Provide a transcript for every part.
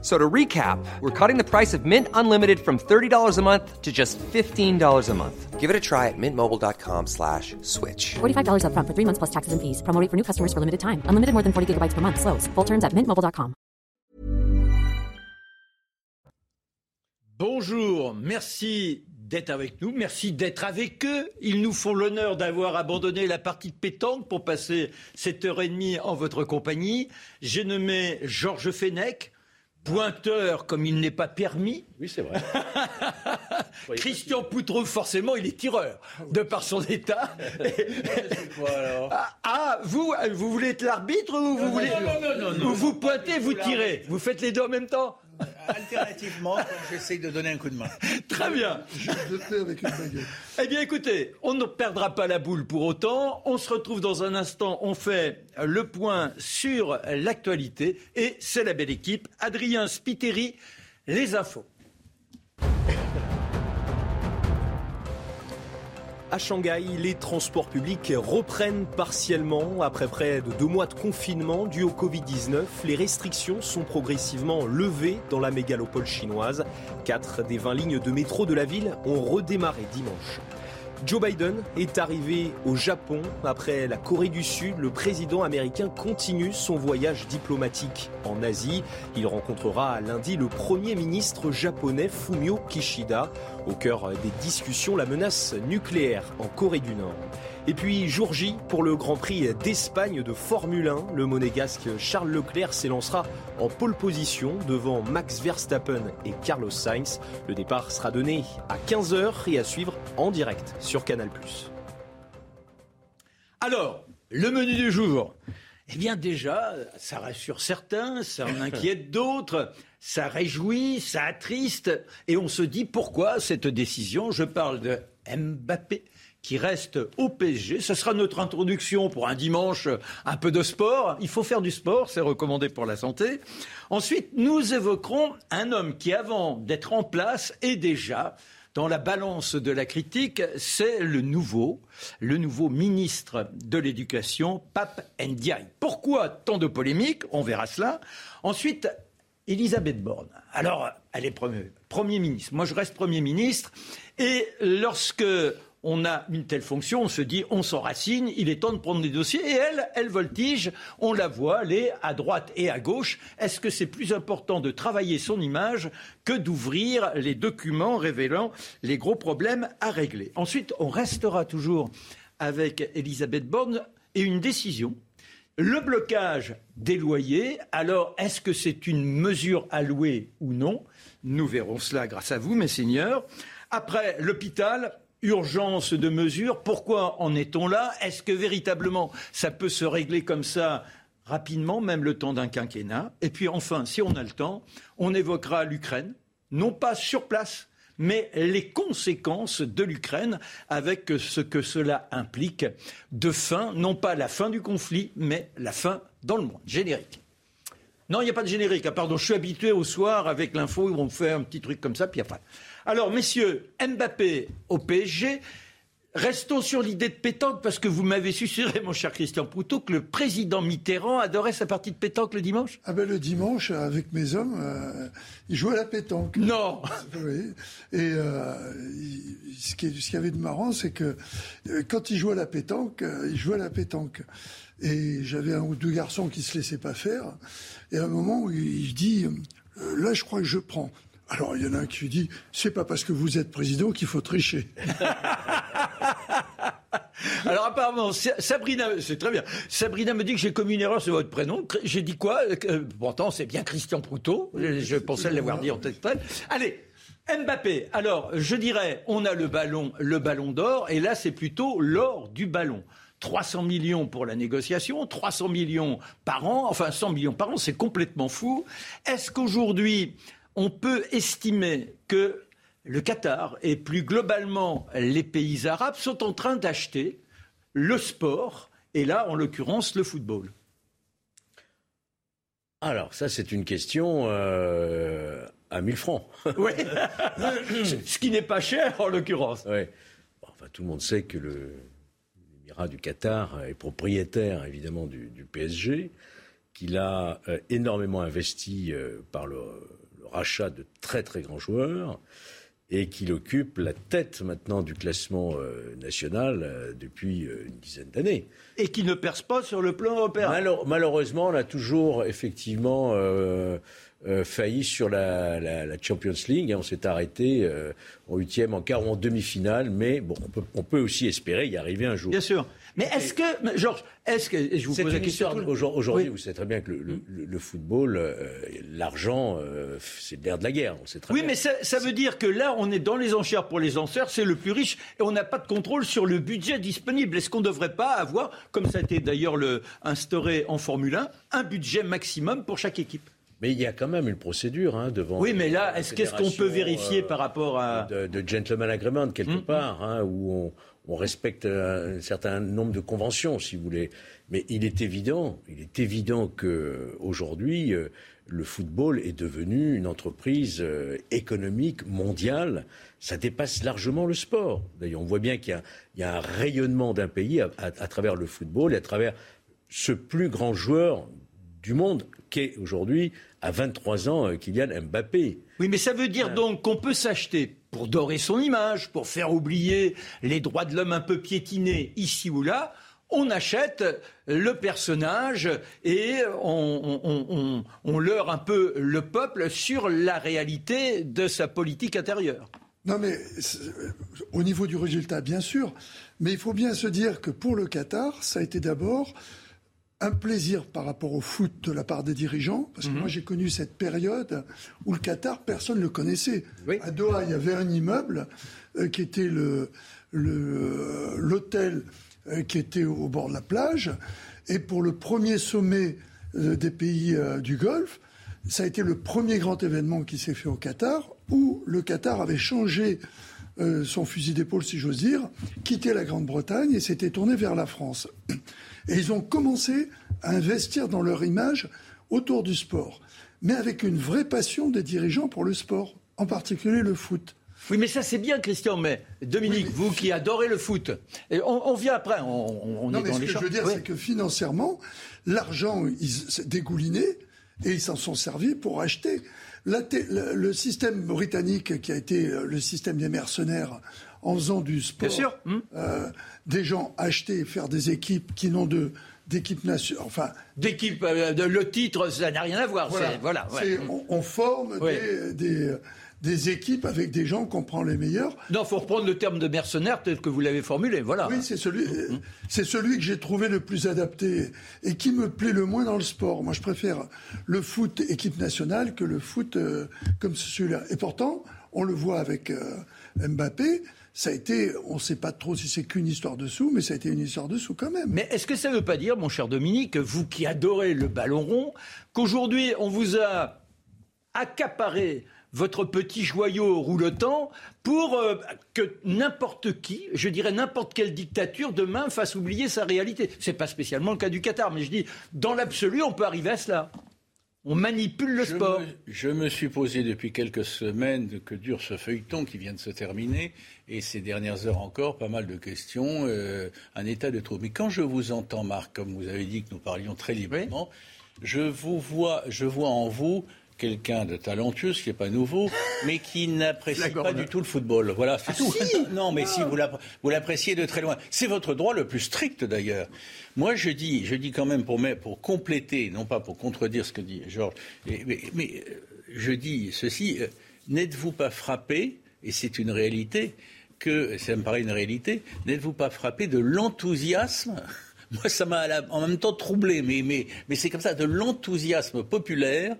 So to recap, we're cutting the price of Mint Unlimited from $30 a month to just $15 a month. Give it a try at mintmobile.com slash switch. $45 upfront for three months plus taxes and fees. Promo rate for new customers for limited time. Unlimited more than 40 gigabytes per month. Slows. Full terms at mintmobile.com. Bonjour, merci d'être avec nous, merci d'être avec eux. Ils nous font l'honneur d'avoir abandonné la partie de pétanque pour passer cette heure et demie en votre compagnie. J'ai nommé Georges Fenech, pointeur comme il n'est pas permis. Oui, c'est vrai. Christian Poutreau, forcément, il est tireur, de par son état. ah, ah, vous, vous voulez être l'arbitre ou vous voulez... Ou vous pointez, vous tirez. Vous faites les deux en même temps Alternativement, j'essaye de donner un coup de main. Très bien. Je avec une baguette. Eh bien, écoutez, on ne perdra pas la boule pour autant. On se retrouve dans un instant. On fait le point sur l'actualité. Et c'est la belle équipe. Adrien Spiteri, les infos. À Shanghai, les transports publics reprennent partiellement après près de deux mois de confinement dû au Covid-19. Les restrictions sont progressivement levées dans la mégalopole chinoise. Quatre des 20 lignes de métro de la ville ont redémarré dimanche. Joe Biden est arrivé au Japon. Après la Corée du Sud, le président américain continue son voyage diplomatique en Asie. Il rencontrera lundi le Premier ministre japonais Fumio Kishida. Au cœur des discussions, la menace nucléaire en Corée du Nord. Et puis jour J pour le Grand Prix d'Espagne de Formule 1. Le monégasque Charles Leclerc s'élancera en pole position devant Max Verstappen et Carlos Sainz. Le départ sera donné à 15h et à suivre en direct sur Canal+. Alors, le menu du jour. Eh bien déjà, ça rassure certains, ça en inquiète d'autres, ça réjouit, ça attriste, et on se dit pourquoi cette décision? Je parle de Mbappé qui reste au PSG. Ce sera notre introduction pour un dimanche, un peu de sport. Il faut faire du sport, c'est recommandé pour la santé. Ensuite, nous évoquerons un homme qui, avant d'être en place, est déjà dans la balance de la critique, c'est le nouveau, le nouveau ministre de l'Éducation, Pape Ndiaye. Pourquoi tant de polémiques? On verra cela. Ensuite, Elisabeth Borne. Alors, elle est premier, premier ministre. Moi, je reste Premier ministre. Et lorsque on a une telle fonction, on se dit, on s'enracine, il est temps de prendre des dossiers. Et elle, elle voltige, on la voit aller à droite et à gauche. Est-ce que c'est plus important de travailler son image que d'ouvrir les documents révélant les gros problèmes à régler? Ensuite, on restera toujours avec Elisabeth Borne et une décision. Le blocage des loyers, alors est-ce que c'est une mesure louer ou non? Nous verrons cela grâce à vous, mes seigneurs. Après, l'hôpital, urgence de mesures. Pourquoi en est-on là? Est-ce que véritablement ça peut se régler comme ça rapidement, même le temps d'un quinquennat? Et puis enfin, si on a le temps, on évoquera l'Ukraine, non pas sur place, mais les conséquences de l'Ukraine avec ce que cela implique de fin, non pas la fin du conflit, mais la fin dans le monde. Générique. Non, il n'y a pas de générique. Ah, pardon, je suis habitué au soir avec l'info où on fait un petit truc comme ça, puis après. Alors, messieurs, Mbappé au PSG. Restons sur l'idée de pétanque parce que vous m'avez susurré, mon cher Christian Proutot, que le président Mitterrand adorait sa partie de pétanque le dimanche. Ah ben le dimanche, avec mes hommes, euh, ils jouaient à la pétanque. Non. Oui. Et euh, ce qui ce qu'il y avait de marrant, c'est que euh, quand ils jouaient à la pétanque, ils jouaient à la pétanque. Et j'avais un ou deux garçons qui se laissaient pas faire. Et à un moment il dit, là, je crois que je prends. Alors il y en a un qui lui dit c'est pas parce que vous êtes président qu'il faut tricher. Alors apparemment, Sabrina, c'est très bien. Sabrina me dit que j'ai commis une erreur sur votre prénom. J'ai dit quoi? Euh, Pourtant, c'est bien Christian Proutot. Je, pensais l'avoir dit en tête. Allez, Mbappé. Alors, je dirais, on a le ballon, le ballon d'or, et là, c'est plutôt l'or du ballon. 300 millions pour la négociation, 300 millions par an, enfin 100 millions par an, c'est complètement fou. Est-ce qu'aujourd'hui, on peut estimer que le Qatar et plus globalement les pays arabes sont en train d'acheter le sport, et là, en l'occurrence, le football. Alors, ça, c'est une question euh, à 1000 francs. Oui. Ce qui n'est pas cher en l'occurrence. Bon, enfin, tout le monde sait que le l'Émirat du Qatar est propriétaire évidemment du, du PSG, qu'il a euh, énormément investi euh, par le rachat de très très grands joueurs et qu'il occupe la tête maintenant du classement euh, national euh, depuis euh, une dizaine d'années. Et qui ne perce pas sur le plan européen. Malheure- malheureusement, on a toujours effectivement failli sur la, la- la Champions League. hein. On s'est arrêté en huitième, en quart ou en demi-finale, mais bon, on peut, on peut aussi espérer y arriver un jour. Bien sûr. Mais est-ce que, Georges, est-ce que, je vous pose la question. Aujourd'hui, Oui. vous savez très bien que le, le- le- le football, euh, l'argent, euh, c'est l'air de la guerre. On sait très Oui, bien. mais ça, ça veut dire que là, on est dans les enchères pour les enchères, c'est le plus riche, et on n'a pas de contrôle sur le budget disponible. Est-ce qu'on ne devrait pas avoir, comme ça a été d'ailleurs le- instauré en Formule 1, un budget maximum pour chaque équipe? Mais il y a quand même une procédure hein, devant. Oui, mais là, est-ce qu'est-ce qu'on peut vérifier euh, par rapport à... de, de gentleman agreement quelque Hum, part, hein, où on, on respecte un, certain nombre de conventions, si vous voulez. Mais il est évident, il est évident que aujourd'hui, euh, le football est devenu une entreprise euh, économique mondiale. Ça dépasse largement le sport. D'ailleurs, on voit bien qu'il y a, il y a un rayonnement d'un pays à, à- à travers le football et à travers ce plus grand joueur du monde qu'est aujourd'hui, à 23 ans, euh, Kylian Mbappé. Oui, mais ça veut dire donc qu'on peut s'acheter pour dorer son image, pour faire oublier les droits de l'homme un peu piétinés ici ou là. On achète le personnage et on, on- leurre un peu le peuple sur la réalité de sa politique intérieure. Non, mais c'est- au niveau du résultat, bien sûr. Mais il faut bien se dire que pour le Qatar, ça a été d'abord un plaisir par rapport au foot de la part des dirigeants. Parce que moi, j'ai connu cette période où le Qatar, personne ne le connaissait. Oui. À Doha, il y avait un immeuble euh, qui était le- le- l'hôtel euh, qui était au bord de la plage. Et pour le premier sommet euh, des pays du Golfe, ça a été le premier grand événement qui s'est fait au Qatar, où le Qatar avait changé euh, son fusil d'épaule, si j'ose dire, quitté la Grande-Bretagne et s'était tourné vers la France. Et ils ont commencé à investir dans leur image autour du sport, mais avec une vraie passion des dirigeants pour le sport, en particulier le foot. Oui, mais ça c'est bien, Christian. Mais Dominique, vous qui adorez le foot, et on, on vient après. On, on- on Non, est mais dans ce les que je veux dire, Oui. c'est que financièrement, l'argent, s'est dégouliné et ils s'en sont servis pour acheter. La le, le système britannique, qui a été euh, le système des mercenaires, en faisant du sport, Bien sûr, hum. euh, des gens acheter et faire des équipes qui n'ont de d'équipe nationale, enfin, D'équipe, euh, le titre, ça n'a rien à voir. voilà, voilà ouais. C'est- on, on forme Ouais. des, des, des équipes avec des gens qu'on prend les meilleurs. Non, faut reprendre le terme de mercenaire tel que vous l'avez formulé. Voilà. Oui, c'est celui, c'est celui que j'ai trouvé le plus adapté et qui me plaît le moins dans le sport. Moi, je préfère le foot équipe nationale que le foot euh, comme celui-là. Et pourtant, on le voit avec euh, Mbappé. Ça a été, on ne sait pas trop si c'est qu'une histoire de sous, mais ça a été une histoire de sous quand même. Mais est-ce que ça ne veut pas dire, mon cher Dominique, vous qui adorez le ballon rond, qu'aujourd'hui on vous a accaparé votre petit joyau roulotant pour euh, que n'importe qui, je dirais n'importe quelle dictature, demain fasse oublier sa réalité C'est pas spécialement le cas du Qatar, mais je dis, dans l'absolu, on peut arriver à cela. On manipule le Je sport. me, je me suis posé depuis quelques semaines que dure ce feuilleton qui vient de se terminer, et ces dernières heures encore, pas mal de questions, euh, un état de trouble. Mais quand je vous entends, Marc, comme vous avez dit que nous parlions très librement, je vous vois, je vois en vous quelqu'un de talentueux, ce qui n'est pas nouveau, mais qui n'apprécie pas du tout le football. Voilà, c'est tout. Non, mais si vous l'app- vous l'appréciez de très loin, c'est votre droit le plus strict d'ailleurs. Moi, je dis, je dis quand même pour, compléter, non pas pour contredire ce que dit Georges, mais, euh, je dis ceci euh, n'êtes-vous pas frappé, et c'est une réalité, que ça me paraît une réalité, n'êtes-vous pas frappé de l'enthousiasme? Moi, ça m'a en même temps troublé, mais, mais, mais c'est comme ça, de l'enthousiasme populaire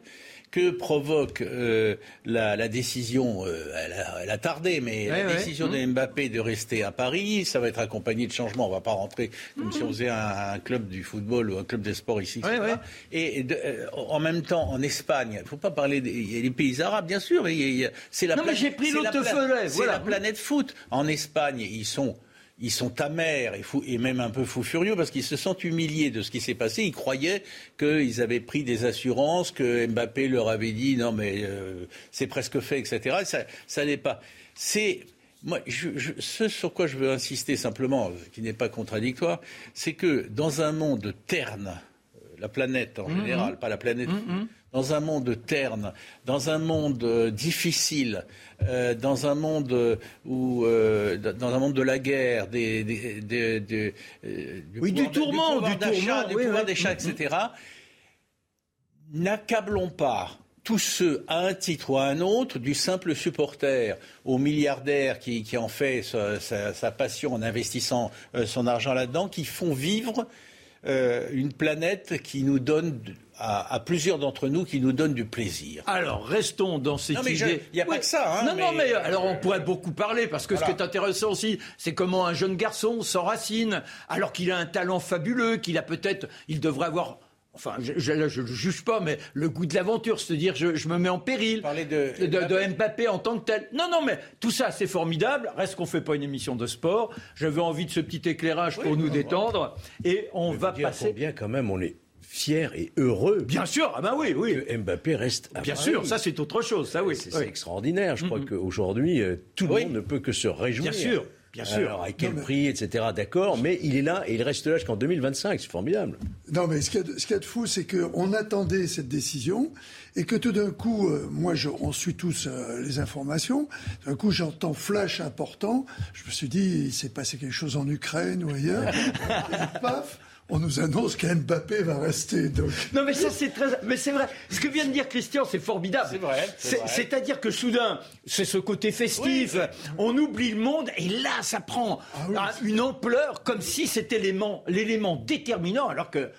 que provoque euh, la, la décision, euh, elle, a, elle a tardé, mais Ouais, la ouais. décision de Mbappé de rester à Paris, ça va être accompagné de changements. On va pas rentrer comme si on faisait un, un club du football ou un club des sports ici. Ouais, etc. ouais. Et de- euh, en même temps, en Espagne, il ne faut pas parler des pays arabes, bien sûr. il y a- il y a- C'est la Non, mais planète- j'ai pris c'est pla- voilà. la planète foot. En Espagne, ils sont ils sont amers et, fou, et même un peu fous furieux parce qu'ils se sentent humiliés de ce qui s'est passé. Ils croyaient qu'ils avaient pris des assurances, que Mbappé leur avait dit non mais euh, c'est presque fait, etc. Ça, ça n'est pas. C'est moi, je, je, ce sur quoi je veux insister simplement, qui n'est pas contradictoire, c'est que dans un monde terne, euh, la planète en Mhm. général, pas la planète, dans un monde terne, dans un monde euh, difficile, euh, dans un monde euh, où, euh, dans un monde de la guerre, des, des, des- des, euh, Oui, du tourment, pouvoir du d'achat, tourment, du oui, pouvoir oui. d'achat, etc. N'accablons pas tous ceux, à un titre ou à un autre, du simple supporter au milliardaire qui, qui en fait sa, sa- sa passion en investissant son argent là-dedans, qui font vivre euh, une planète qui nous donne, à, à plusieurs d'entre nous, qui nous donne du plaisir. Alors, restons dans cette Non, mais idée. il y a pas que ça, hein, non, non, mais- mais alors on pourrait beaucoup parler parce que ce qui est intéressant aussi, c'est comment un jeune garçon s'enracine alors qu'il a un talent fabuleux, qu'il a peut-être, il devrait avoir. Enfin, je, je, là, je le juge pas, mais le goût de l'aventure, c'est-à-dire je, je me mets en péril. Parler de- de, de Mbappé en tant que tel. Non, non, mais tout ça, c'est formidable. Reste qu'on fait pas une émission de sport. J'avais envie de ce petit éclairage pour nous détendre. Et on va dire passer. combien quand même on est fier et heureux Bien sûr, ah ben oui, oui. que Mbappé reste à Bien Paris. sûr, ça c'est autre chose, ça oui. C'est oui. extraordinaire. Je crois qu'aujourd'hui, euh, tout le Oui. monde ne peut que se réjouir. Bien sûr, bien sûr. Alors, à quel prix, etc. D'accord, mais il est là et il reste là jusqu'en 2025. C'est formidable. Non, mais ce qu'il y a de, ce qu'il y a de fou, c'est qu'on attendait cette décision et que tout d'un coup, euh, moi, je, on suit tous euh, les informations. D'un coup, j'entends flash important. Je me suis dit, il s'est passé quelque chose en Ukraine ou ailleurs. et paf, on nous annonce qu'Mbappé va rester. Donc, Non, mais ça, c'est très. Mais c'est vrai. Ce que vient de dire Christian, c'est formidable. C'est vrai, c'est vrai. C'est-à-dire que soudain, c'est ce côté festif. On oublie le monde et là, ça prend oui. un- une ampleur comme si c'était l'élément, l'élément déterminant, alors que. euh,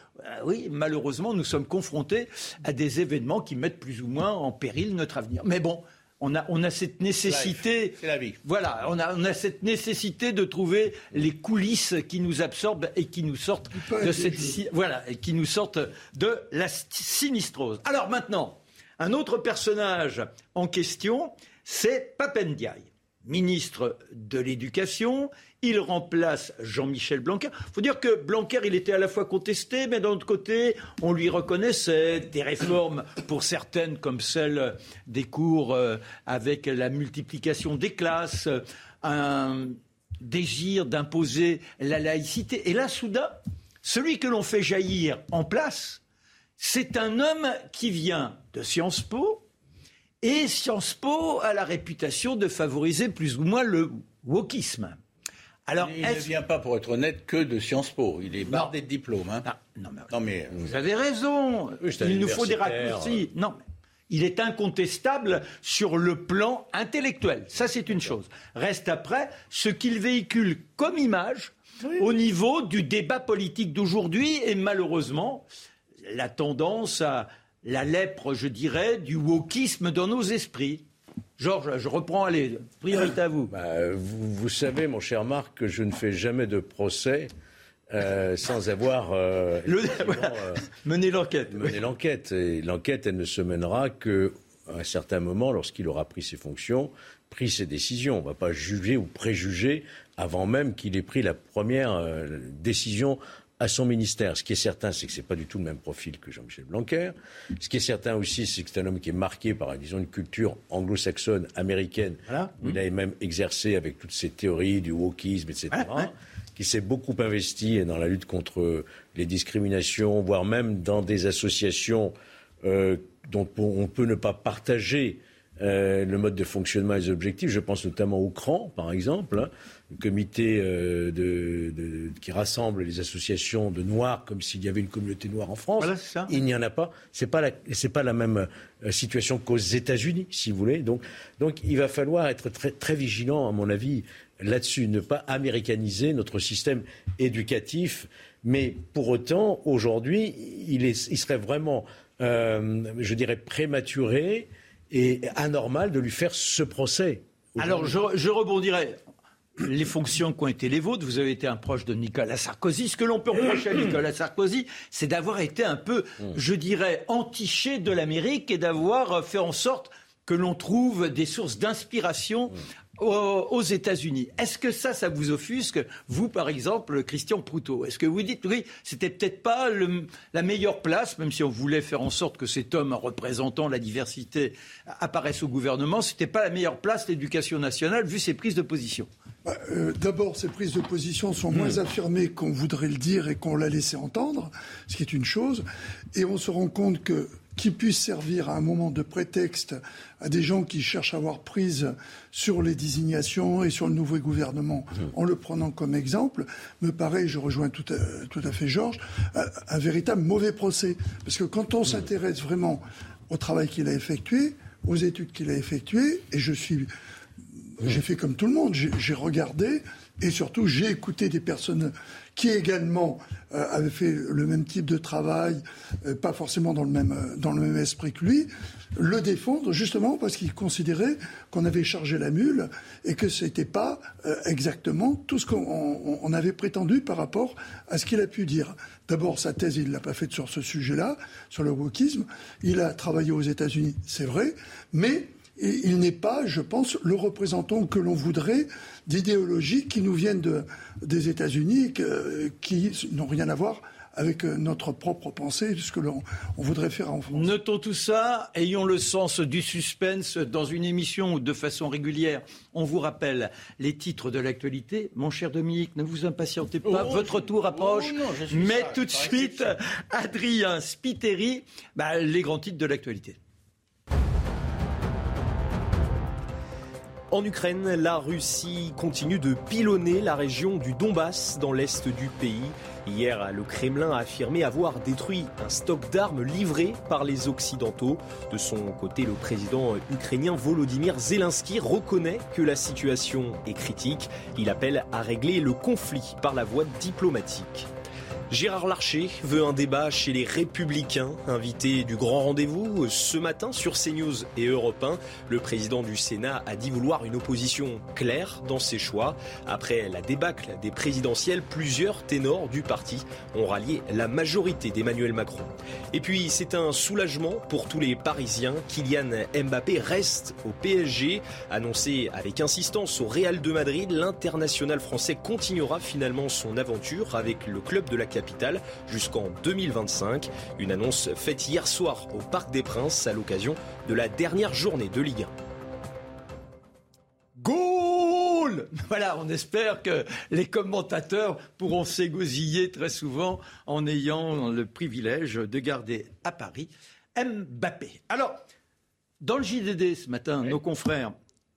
oui, malheureusement, nous sommes confrontés à des événements qui mettent plus ou moins en péril notre avenir. Mais bon, on a, on a cette nécessité. C'est la vie. Voilà, on a, on a cette nécessité de trouver les coulisses qui nous absorbent et qui nous sortent de cette jeux. si- voilà, et qui nous sortent de la st- sinistrose. Alors maintenant, un autre personnage en question, c'est Papendiaï, ministre de l'Éducation. Il remplace Jean-Michel Blanquer. Il faut dire que Blanquer, était à la fois contesté, mais d'un autre côté, on lui reconnaissait des réformes pour certaines, comme celle des cours euh, avec la multiplication des classes, un désir d'imposer la laïcité. Et là, soudain, celui que l'on fait jaillir en place, c'est un homme qui vient de Sciences Po, et Sciences Po a la réputation de favoriser plus ou moins le wokisme. Alors, Il ne vient pas, pour être honnête, que de Sciences Po. Il est bardé de diplômes. hein. Ah, non, mais Non, mais vous avez raison. Oui, Il nous faut des raccourcis. Non, mais il est incontestable sur le plan intellectuel. Ça, c'est une chose. Reste après ce qu'il véhicule comme image au niveau du débat politique d'aujourd'hui et malheureusement la tendance à la lèpre, je dirais, du wokisme dans nos esprits. Georges, je reprends, allez, priorité à vous. Bah, vous, vous savez, mon cher Marc, que je ne fais jamais de procès euh, sans avoir euh, Le- euh, Menez l'enquête. mener l'enquête. Et l'enquête, elle ne se mènera que à un certain moment, lorsqu'il aura pris ses fonctions, pris ses décisions. On ne va pas juger ou préjuger avant même qu'il ait pris la première décision à son ministère. Ce qui est certain, c'est que c'est pas du tout le même profil que Jean-Michel Blanquer. Ce qui est certain aussi, c'est que c'est un homme qui est marqué par, disons, une culture anglo-saxonne, américaine, Voilà. où il a même exercé avec toutes ces théories du wokisme, etc. Ouais, ouais. qui s'est beaucoup investi dans la lutte contre les discriminations, voire même dans des associations euh, dont on peut ne pas partager euh, le mode de fonctionnement et les objectifs. Je pense notamment au CRAN, par exemple, hein, le comité euh, de, de- qui rassemble les associations de Noirs, comme s'il y avait une communauté noire en France. Voilà, c'est ça. Il n'y en a pas. C'est pas la, c'est pas la même euh, situation qu'aux États-Unis, si vous voulez. Donc, donc, il va falloir être très, très vigilant, à mon avis, là-dessus, ne pas américaniser notre système éducatif. Mais pour autant, aujourd'hui, il, est, il serait vraiment, euh, je dirais, prématuré et anormal de lui faire ce procès. Alors, je, je rebondirai. Les fonctions qui ont été les vôtres, vous avez été un proche de Nicolas Sarkozy. Ce que l'on peut reprocher à Nicolas Sarkozy, c'est d'avoir été un peu, je dirais, entiché de l'Amérique et d'avoir fait en sorte que l'on trouve des sources d'inspiration aux, États-Unis. Est-ce que ça, ça vous offusque, vous par exemple, Christian Proutot? Est-ce que vous dites, oui, c'était peut-être pas la meilleure place, même si on voulait faire en sorte que cet homme représentant la diversité apparaisse au gouvernement, c'était pas la meilleure place l'éducation nationale vu ses prises de position? Euh, D'abord, ces prises de position sont moins hmm. affirmées qu'on voudrait le dire et qu'on l'a laissé entendre, ce qui est une chose. Et on se rend compte que qui puisse servir à un moment de prétexte à des gens qui cherchent à avoir prise sur les désignations et sur le nouveau gouvernement, mmh. en le prenant comme exemple, me paraît, je rejoins tout à, tout à fait Georges, un, véritable mauvais procès. Parce que quand on mmh. s'intéresse vraiment au travail qu'il a effectué, aux études qu'il a effectuées, et je suis j'ai fait comme tout le monde, j'ai regardé et surtout j'ai écouté des personnes qui également euh, avaient fait le même type de travail, euh, pas forcément dans le, même, euh, dans le même esprit que lui, le défendre justement parce qu'il considérait qu'on avait chargé la mule et que ce n'était pas exactement tout ce qu'on avait prétendu par rapport à ce qu'il a pu dire. D'abord, sa thèse, il ne l'a pas faite sur ce sujet-là, sur le wokisme. Il a travaillé aux États-Unis, c'est vrai, mais et il n'est pas, je pense, le représentant que l'on voudrait d'idéologies qui nous viennent des États-Unis, qui n'ont rien à voir avec euh, notre propre pensée, ce que l'on voudrait faire en France. Notons tout ça, ayons le sens du suspense dans une émission où, de façon régulière, on vous rappelle les titres de l'actualité. Mon cher Dominique, ne vous impatientez pas, oh, votre tour approche. Oh, mais tout de suite, Adrien Spiteri, bah, les grands titres de l'actualité. En Ukraine, la Russie continue de pilonner la région du Donbass dans l'est du pays. Hier, le Kremlin a affirmé avoir détruit un stock d'armes livré par les Occidentaux. De son côté, le président ukrainien Volodymyr Zelensky reconnaît que la situation est critique. Il appelle à régler le conflit par la voie diplomatique. Gérard Larcher veut un débat chez les Républicains, invité du grand rendez-vous ce matin sur CNews et Europe 1. Le président du Sénat a dit vouloir une opposition claire dans ses choix. Après la débâcle des présidentielles, plusieurs ténors du parti ont rallié la majorité d'Emmanuel Macron. Et puis, c'est un soulagement pour tous les Parisiens. Kylian Mbappé reste au PSG. Annoncé avec insistance au Real de Madrid, l'international français continuera finalement son aventure avec le club de la capitale jusqu'en 2025. Une annonce faite hier soir au Parc des Princes à l'occasion de la dernière journée de Ligue 1. Goal Voilà, on espère que les commentateurs pourront s'égosiller très souvent en ayant le privilège de garder à Paris Mbappé. Alors, dans le JDD ce matin, nos confrères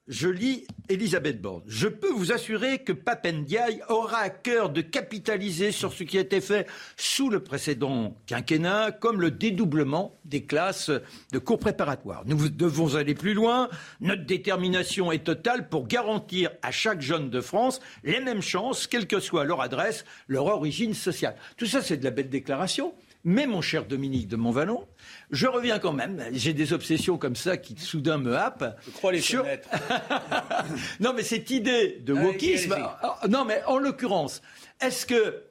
je lis Elisabeth Borne. Je peux vous assurer que Papendiaï aura à cœur de capitaliser sur ce qui a été fait sous le précédent quinquennat, comme le dédoublement des classes de cours préparatoires. Nous devons aller plus loin. Notre détermination est totale pour garantir à chaque jeune de France les mêmes chances, quelle que soit leur adresse, leur origine sociale. Tout ça, c'est de la belle déclaration. Mais mon cher Dominique de Montvalon, je reviens quand même. J'ai des obsessions comme ça qui soudain me happent. Je crois les sur... non, mais cette idée de wokisme. Ah, non, mais en l'occurrence, est-ce que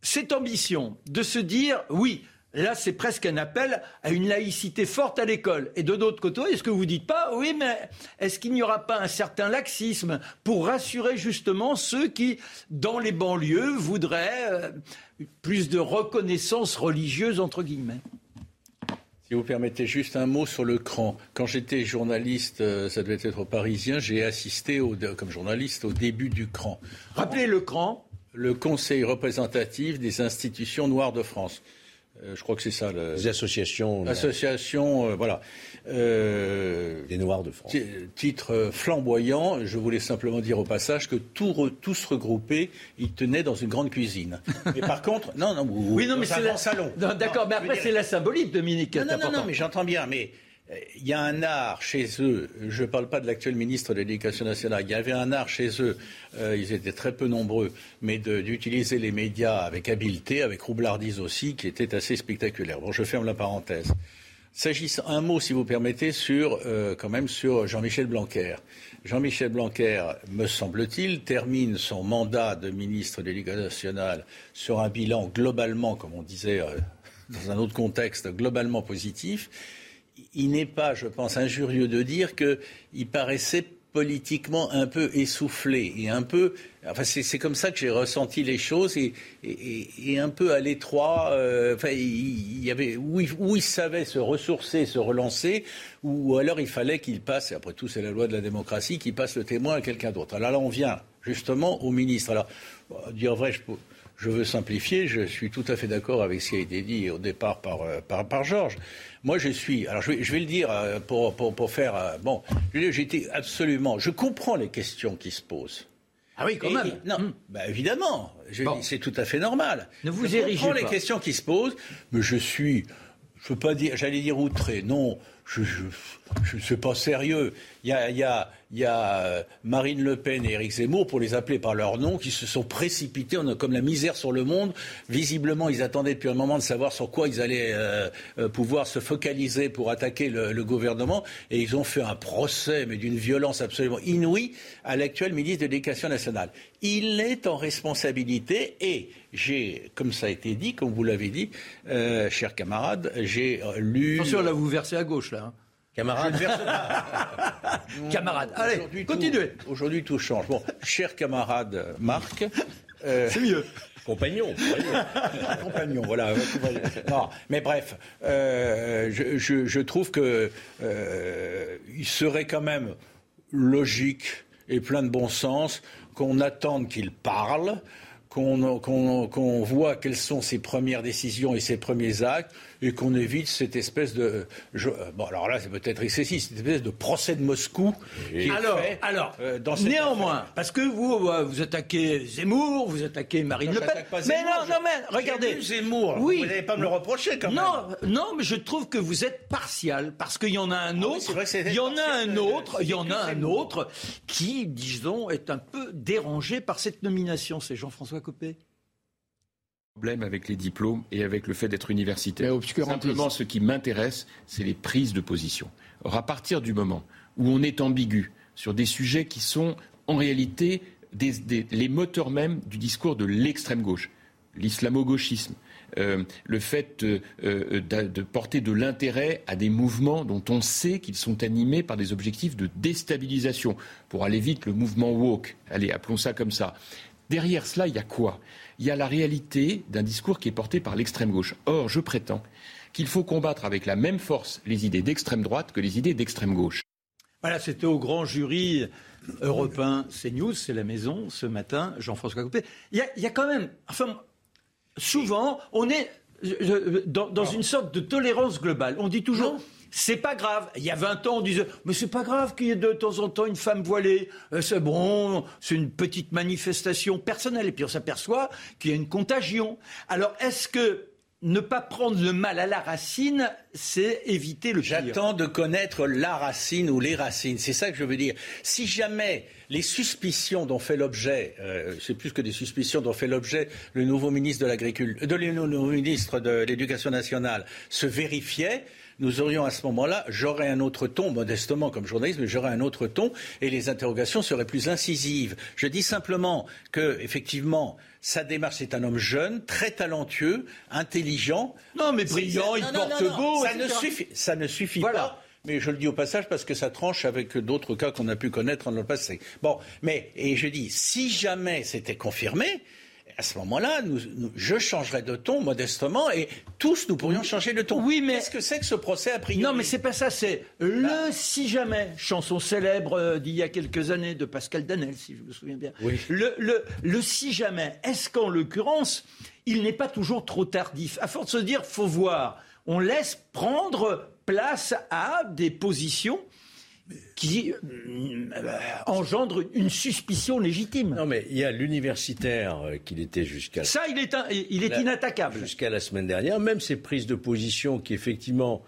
cette ambition de se dire, oui, Là, c'est presque un appel à une laïcité forte à l'école. Et de l'autre côté, est-ce que vous dites pas, oui, mais est-ce qu'il n'y aura pas un certain laxisme pour rassurer justement ceux qui, dans les banlieues, voudraient euh, plus de reconnaissance religieuse, entre guillemets si vous permettez juste un mot sur le cran. Quand j'étais journaliste, euh, ça devait être au Parisien, j'ai assisté comme journaliste au début du cran. Rappelez le cran. Le Conseil représentatif des institutions noires de France. Euh, je crois que c'est ça. Les associations. Associations, euh, voilà. Euh, des Noirs de France. Titre flamboyant. Je voulais simplement dire au passage que tout tous regroupés, ils tenaient dans une grande cuisine. Mais par contre, non, non, oui, non, mais c'est le salon. D'accord, mais après c'est la symbolique, Dominique. Non, non, non, non, mais j'entends bien, mais il y a un art chez eux, je ne parle pas de l'actuel ministre de l'Éducation nationale, il y avait un art chez eux, euh, ils étaient très peu nombreux, mais d'utiliser les médias avec habileté, avec roublardise aussi, qui était assez spectaculaire. Bon, je ferme la parenthèse. S'agissant un mot, si vous permettez, sur euh, quand même sur Jean-Michel Blanquer. Jean-Michel Blanquer, me semble-t-il, termine son mandat de ministre de l'Éducation nationale sur un bilan globalement, comme on disait euh, dans un autre contexte, globalement positif il n'est pas, je pense, injurieux de dire qu'il paraissait politiquement un peu essoufflé et un peu. Enfin, c'est comme ça que j'ai ressenti les choses et, et, un peu à l'étroit. Euh, enfin, il, y avait où il, savait se ressourcer, se relancer, ou alors il fallait qu'il passe. Et après tout, c'est la loi de la démocratie, qu'il passe le témoin à quelqu'un d'autre. Alors là, on vient justement au ministre. Alors, dire vrai, je peux je veux simplifier, je suis tout à fait d'accord avec ce qui a été dit au départ par, euh, par, par Georges. Moi, je suis. Alors, je vais, je vais le dire euh, pour, pour, pour faire. Euh, bon, j'étais absolument. Je comprends les questions qui se posent. Ah oui, quand même. non, hmm. bah, évidemment. C'est tout à fait normal. Ne vous je érigez comprends les questions qui se posent, mais je suis. Je veux pas dire. J'allais dire outré. Non, je ne suis pas sérieux. Il y a, y a, il y a euh, Marine Le Pen et Éric Zemmour, pour les appeler par leur nom, qui se sont précipités comme la misère sur le monde. Visiblement, ils attendaient depuis un moment de savoir sur quoi ils allaient euh, euh, pouvoir se focaliser pour attaquer le, gouvernement. Et ils ont fait un procès, mais d'une violence absolument inouïe, à l'actuel ministre de l'Éducation nationale. Il est en responsabilité et j'ai, comme ça a été dit, comme vous l'avez dit, chers camarades, j'ai lu. Attention, là, vous versez à gauche, là. Hein. Camarade. camarade. Allez, continuez. Aujourd'hui, tout change. Bon, cher camarade Marc. Euh, C'est mieux. Compagnon. Compagnon, voilà. Non, mais bref, euh, je, trouve que euh, il serait quand même logique et plein de bon sens qu'on attende qu'il parle, qu'on voit quelles sont ses premières décisions et ses premiers actes, et qu'on évite cette espèce de. bon, alors là, c'est peut-être excessif, cette espèce de procès de Moscou. Qui alors, est fait, alors euh, dans néanmoins, parce que vous, euh, vous attaquez Zemmour, vous attaquez Marine Le Pen. mais non, non, mais regardez. Zemmour, oui. vous n'allez pas me le reprocher quand même. Non, non, mais je trouve que vous êtes partial, parce qu'il y en a un ah autre, il y en a un autre, il y en a un autre qui, disons, est un peu dérangé par cette nomination. C'est Jean-François Copé? Problème avec les diplômes et avec le fait d'être universitaire. Simplement, ce qui m'intéresse, c'est les prises de position. Or, à partir du moment où on est ambigu sur des sujets qui sont en réalité les moteurs même du discours de l'extrême gauche, l'islamo-gauchisme, euh, le fait euh, de porter de l'intérêt à des mouvements dont on sait qu'ils sont animés par des objectifs de déstabilisation. Pour aller vite, le mouvement woke, allez, appelons ça comme ça. Derrière cela, il y a quoi? Il y a la réalité d'un discours qui est porté par l'extrême gauche. Or, je prétends qu'il faut combattre avec la même force les idées d'extrême droite que les idées d'extrême gauche. Voilà, c'était au grand jury européen CNews, c'est la maison, ce matin, Jean-François Copé. Il y, a, quand même, enfin, souvent, on est dans, une sorte de tolérance globale. On dit toujours, c'est pas grave. Il y a 20 ans, on disait, mais c'est pas grave qu'il y ait de temps en temps une femme voilée. Euh, c'est bon, c'est une petite manifestation personnelle. Et puis on s'aperçoit qu'il y a une contagion. Alors est-ce que ne pas prendre le mal à la racine, c'est éviter le pire? J'attends de connaître la racine ou les racines. C'est ça que je veux dire. Si jamais les suspicions dont fait l'objet, euh, c'est plus que des suspicions dont fait l'objet le nouveau ministre de l'agriculture, de le nouveau ministre de l'Éducation nationale, se vérifiaient, nous aurions à ce moment-là, j'aurais un autre ton, modestement comme journaliste, mais j'aurais un autre ton et les interrogations seraient plus incisives. Je dis simplement que, effectivement, sa démarche, c'est un homme jeune, très talentueux, intelligent. Non, mais brillant, il porte beau. Ça ne suffit, ça ne suffit pas. Mais je le dis au passage parce que ça tranche avec d'autres cas qu'on a pu connaître dans le passé. Bon, mais, et je dis, si jamais c'était confirmé, à ce moment-là, je changerais de ton modestement et tous nous pourrions changer de ton. Oui, mais qu'est-ce que c'est que ce procès a priori? Non, mais c'est pas ça. C'est le bah. si jamais, chanson célèbre euh, d'il y a quelques années de Pascal Danel, si je me souviens bien. Oui. Le, le, le si jamais. Est-ce qu'en l'occurrence, il n'est pas toujours trop tardif? À force de se dire, faut voir. On laisse prendre place à des positions qui euh, engendre une suspicion légitime. Non, mais il y a l'universitaire euh, qu'il était jusqu'à. Ça, il est, il est inattaquable. Jusqu'à la semaine dernière, même ces prises de position qui, effectivement,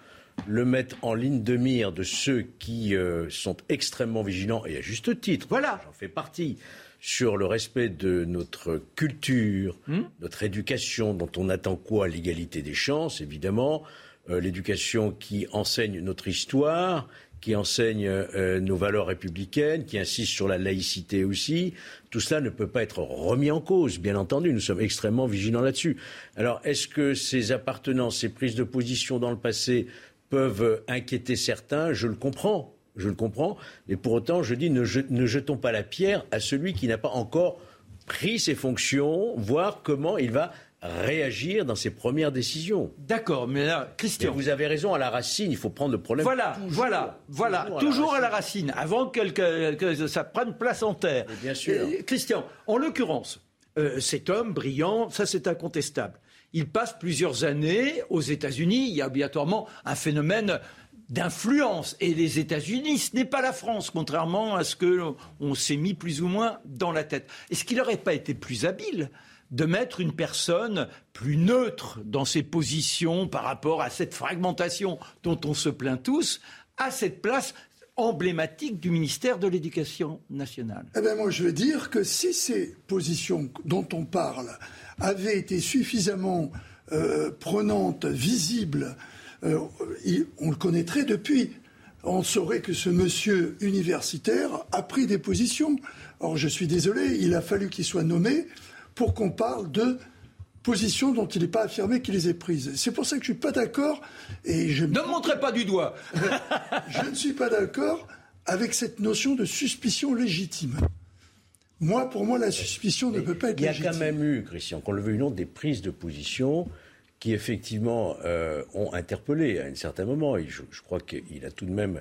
le mettent en ligne de mire de ceux qui euh, sont extrêmement vigilants, et à juste titre. Voilà. J'en fais partie sur le respect de notre culture, hmm notre éducation, dont on attend quoi? L'égalité des chances, évidemment, l'éducation qui enseigne notre histoire, qui enseigne euh, nos valeurs républicaines, qui insiste sur la laïcité aussi. Tout cela ne peut pas être remis en cause, bien entendu. Nous sommes extrêmement vigilants là-dessus. Alors, est-ce que ces appartenances, ces prises de position dans le passé peuvent inquiéter certains? Je le comprends. je le comprends. Mais pour autant, je dis ne, ne jetons pas la pierre à celui qui n'a pas encore pris ses fonctions, voir comment il va réagir dans ses premières décisions. D'accord, mais là, Christian. vous avez raison, à la racine, il faut prendre le problème. Voilà, voilà, voilà, toujours, à, la racine, avant que, ça prenne place en terre. bien sûr. Christian, en l'occurrence, euh, cet homme brillant, ça c'est incontestable. Il passe plusieurs années aux États-Unis. Il y a obligatoirement un phénomène d'influence. Et les États-Unis, ce n'est pas la France, contrairement à ce qu'on s'est mis plus ou moins dans la tête. Est-ce qu'il n'aurait pas été plus habile de mettre une personne plus neutre dans ses positions par rapport à cette fragmentation dont on se plaint tous, à cette place emblématique du ministère de l'Éducation nationale. Eh bien, moi, je veux dire que si ces positions dont on parle avaient été suffisamment euh, prenantes, visibles, euh, on le connaîtrait depuis. On saurait que ce monsieur universitaire a pris des positions. Or, je suis désolé, il a fallu qu'il soit nommé pour qu'on parle de positions dont il n'est pas affirmé qu'il les ait prises. C'est pour ça que je ne suis pas d'accord. Et je ne me montrez pas du doigt. je ne suis pas d'accord avec cette notion de suspicion légitime. Moi, pour moi, la suspicion ne peut pas être légitime. Il y a quand même eu, Christian, qu'on le veut ou non, des prises de position qui effectivement euh, ont interpellé à un certain moment. Et je crois qu'il a tout de même euh,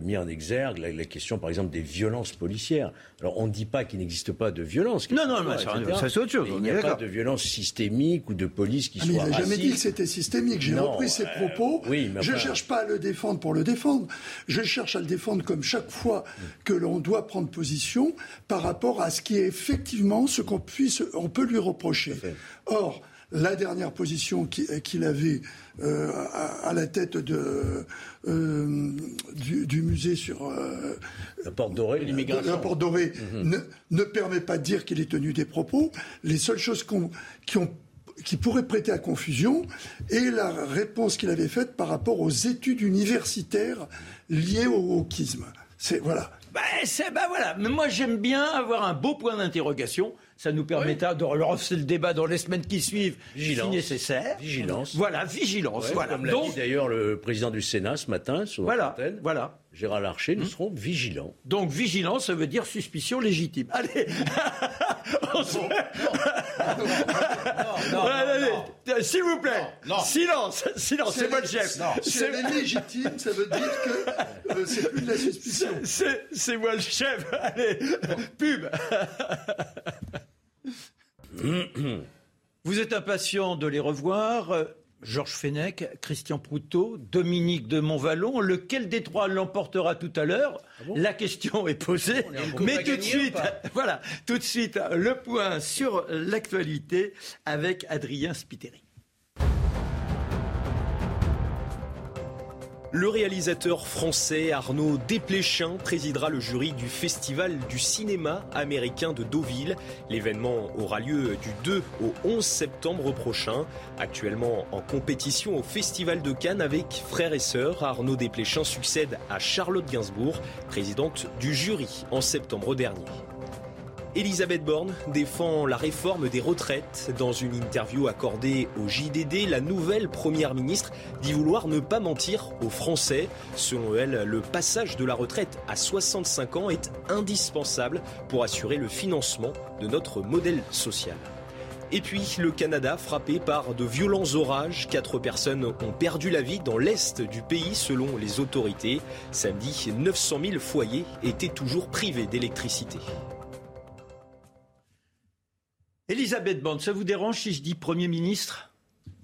mis en exergue la, question, par exemple, des violences policières. Alors, on ne dit pas qu'il n'existe pas de violence. Non, non, ça, c'est autre chose. il n'y a pas de violence systémique ou de police qui ah, soit mais Il n'a jamais dit que c'était systémique. J'ai repris ses euh, propos. je ne cherche pas à le défendre pour le défendre. Je cherche à le défendre comme chaque fois que l'on doit prendre position par rapport à ce qui est effectivement ce qu'on puisse, on peut lui reprocher. Or, la dernière position qu'il avait euh, à, la tête de, euh, du, musée sur euh, la porte dorée, la porte dorée mhm. ne, permet pas de dire qu'il est tenu des propos. Les seules choses qui, ont, qui pourraient prêter à confusion est la réponse qu'il avait faite par rapport aux études universitaires liées au wokisme. C'est voilà. Ben, ben voilà. Mais moi j'aime bien avoir un beau point d'interrogation ça nous permettra de relancer le débat dans les semaines qui suivent, vigilance. si nécessaire. Vigilance. Voilà, vigilance. voilà. Comme l'a dit d'ailleurs le président du Sénat ce matin sur voilà, voilà. Gérard Larcher, nous hmm. serons vigilants. Donc vigilance, ça veut dire suspicion légitime. Allez, non, non, s'il vous plaît, silence, silence, c'est moi le chef. Si elle est légitime, ça veut dire que euh, c'est plus de la suspicion. C'est moi le chef. Allez, pub. Vous êtes impatient de les revoir. Georges Fenech, Christian Proutot, Dominique de Montvalon. Lequel des trois l'emportera tout à l'heure? Ah La question est posée. Mais tout de suite, voilà, tout de suite, le point sur l'actualité avec Adrien Spiteri. Le réalisateur français Arnaud Desplechin présidera le jury du Festival du cinéma américain de Deauville. L'événement aura lieu du 2 au 11 septembre prochain. Actuellement en compétition au Festival de Cannes avec frères et sœurs, Arnaud Desplechin succède à Charlotte Gainsbourg, présidente du jury en septembre dernier. Elisabeth Borne défend la réforme des retraites. Dans une interview accordée au JDD, la nouvelle première ministre dit vouloir ne pas mentir aux Français. Selon elle, le passage de la retraite à 65 ans est indispensable pour assurer le financement de notre modèle social. Et puis le Canada frappé par de violents orages. Quatre personnes ont perdu la vie dans l'est du pays selon les autorités. Samedi, 900 000 foyers étaient toujours privés d'électricité. Elisabeth Borne, ça vous dérange si je dis Premier ministre?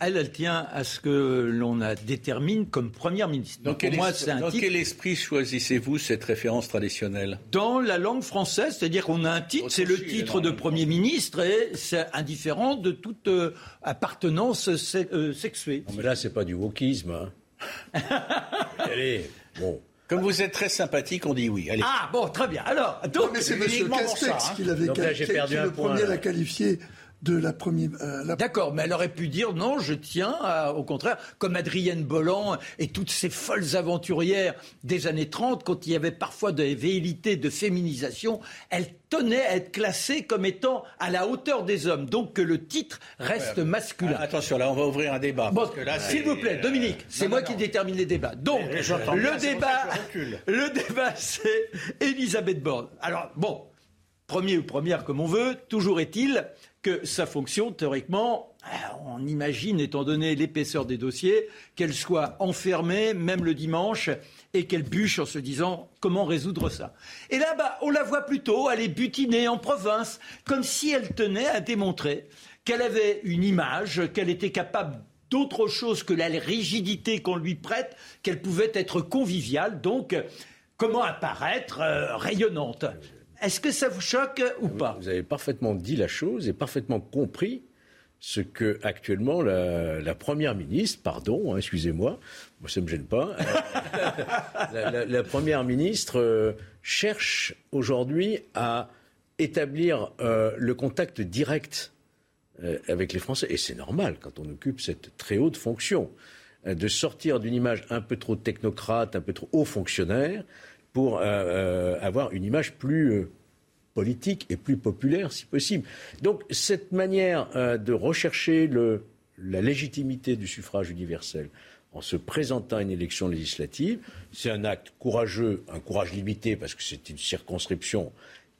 Elle, elle tient à ce que l'on détermine comme première ministre. Dans, quel, moi, dans quel esprit choisissez-vous cette référence traditionnelle? Dans la langue française, c'est-à-dire qu'on a un titre, c'est le titre de Premier ministre et c'est indifférent de toute euh, appartenance euh, sexuée. Non, mais là, c'est pas du wokisme. Hein. Allez, bon. Comme vous êtes très sympathique, on dit oui. Allez. Ah bon, très bien. Alors, donc, mais c'est M. Castex hein. qui l'avait le premier à la qualifier de la première. Euh, D'accord, mais elle aurait pu dire non, je tiens, au contraire, comme Adrienne Bolland et toutes ces folles aventurières des années 30, quand il y avait parfois des véhilités de féminisation, elle tenait à être classée comme étant à la hauteur des hommes, donc que le titre reste masculin. Attention, là, on va ouvrir un débat. Bon, s'il vous plaît, Dominique, c'est moi qui détermine les débats. Donc, le débat, le débat, c'est Elisabeth Borne. Alors, bon, premier ou première comme on veut, toujours est-il que sa fonction, théoriquement, euh, on imagine, étant donné l'épaisseur des dossiers, qu'elle soit enfermée, même le dimanche, et qu'elle bûche en se disant comment résoudre ça. Et là, bas on la voit plutôt aller butiner en province, comme si elle tenait à démontrer qu'elle avait une image, qu'elle était capable d'autre chose que la rigidité qu'on lui prête, qu'elle pouvait être conviviale, donc comment apparaître euh, rayonnante. Est-ce que ça vous choque ou pas? Vous avez parfaitement dit la chose et parfaitement compris ce que actuellement la, première ministre, pardon, hein, excusez-moi, moi ça me gêne pas, la, première ministre euh, cherche aujourd'hui à établir euh, le contact direct euh, avec les Français, et c'est normal quand on occupe cette très haute fonction, de sortir d'une image un peu trop technocrate, un peu trop haut fonctionnaire, pour euh, euh, avoir une image plus euh, politique et plus populaire si possible. Donc cette manière de rechercher la légitimité du suffrage universel en se présentant à une élection législative, c'est un acte courageux, un courage limité parce que c'est une circonscription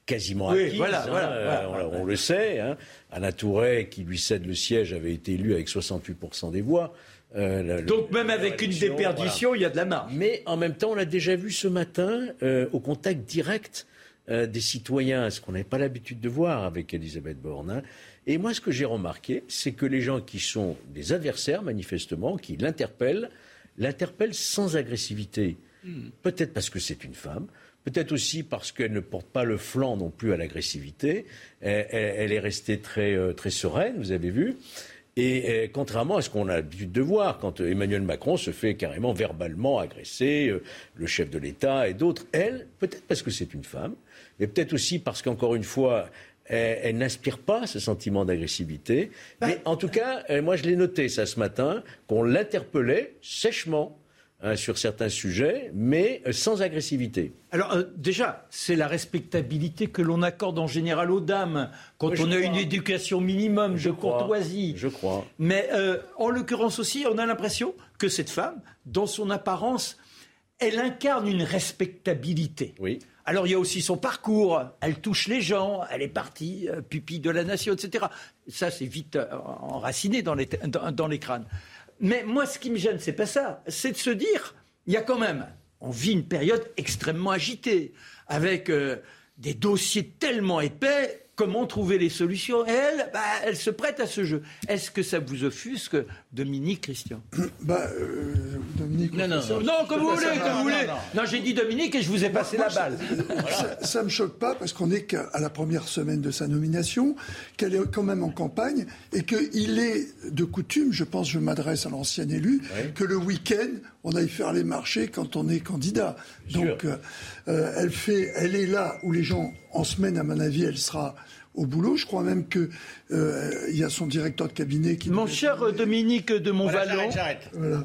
quasiment acquise. Hein, on, le sait. Hein. Anna Touré, qui lui cède le siège, avait été élu avec 68% des voix. Euh, Donc même avec une déperdition, il y a de la marge. Mais en même temps, on l'a déjà vu ce matin euh, au contact direct euh, des citoyens, ce qu'on n'avait pas l'habitude de voir avec Elisabeth Borne. Hein. Et moi, ce que j'ai remarqué, c'est que les gens qui sont des adversaires, manifestement, qui l'interpellent, l'interpellent sans agressivité. Hmm. Peut-être parce que c'est une femme, peut-être aussi parce qu'elle ne porte pas le flanc non plus à l'agressivité. Elle, elle, est restée très, très sereine, vous avez vu. Et euh, contrairement à ce qu'on a l'habitude de voir, quand euh, Emmanuel Macron se fait carrément verbalement agresser, euh, le chef de l'État et d'autres, elle, peut-être parce que c'est une femme, mais peut-être aussi parce qu'encore une fois, elle, n'inspire pas ce sentiment d'agressivité. Bah, mais en tout cas, moi je l'ai noté ça ce matin, qu'on l'interpellait sèchement Hein, sur certains sujets, mais euh, sans agressivité. Alors euh, déjà, c'est la respectabilité que l'on accorde en général aux dames quand on a une éducation minimum de courtoisie. Je crois. Mais euh, en l'occurrence aussi, on a l'impression que cette femme, dans son apparence, elle incarne une respectabilité. Oui. Alors il y a aussi son parcours, elle touche les gens, elle est partie pupille de la nation, etc. Ça, c'est vite enraciné dans les, dans les crânes. Mais moi, ce qui me gêne, c'est pas ça. C'est de se dire, il y a quand même, on vit une période extrêmement agitée, avec euh, des dossiers tellement épais comment trouver les solutions. Et elle, bah, elle se prête à ce jeu. Est-ce que ça vous offusque, Dominique Christian bah, euh, Dominique. Non, non, non, comme vous voulez, comme vous voulez. Non, j'ai dit Dominique et je vous ai passé la balle. Ça, ne me choque pas parce qu'on n'est qu'à la première semaine de sa nomination, qu'elle est quand même en campagne et qu'il est de coutume, je pense, je m'adresse à l'ancien élu, que le week-end, on aille faire les marchés quand on est candidat. Donc, euh, elle fait, elle est là où les gens, en semaine, à mon avis, elle sera au boulot. Je crois même qu'il euh, y a son directeur de cabinet qui. Mon cher Dominique de Montvalon,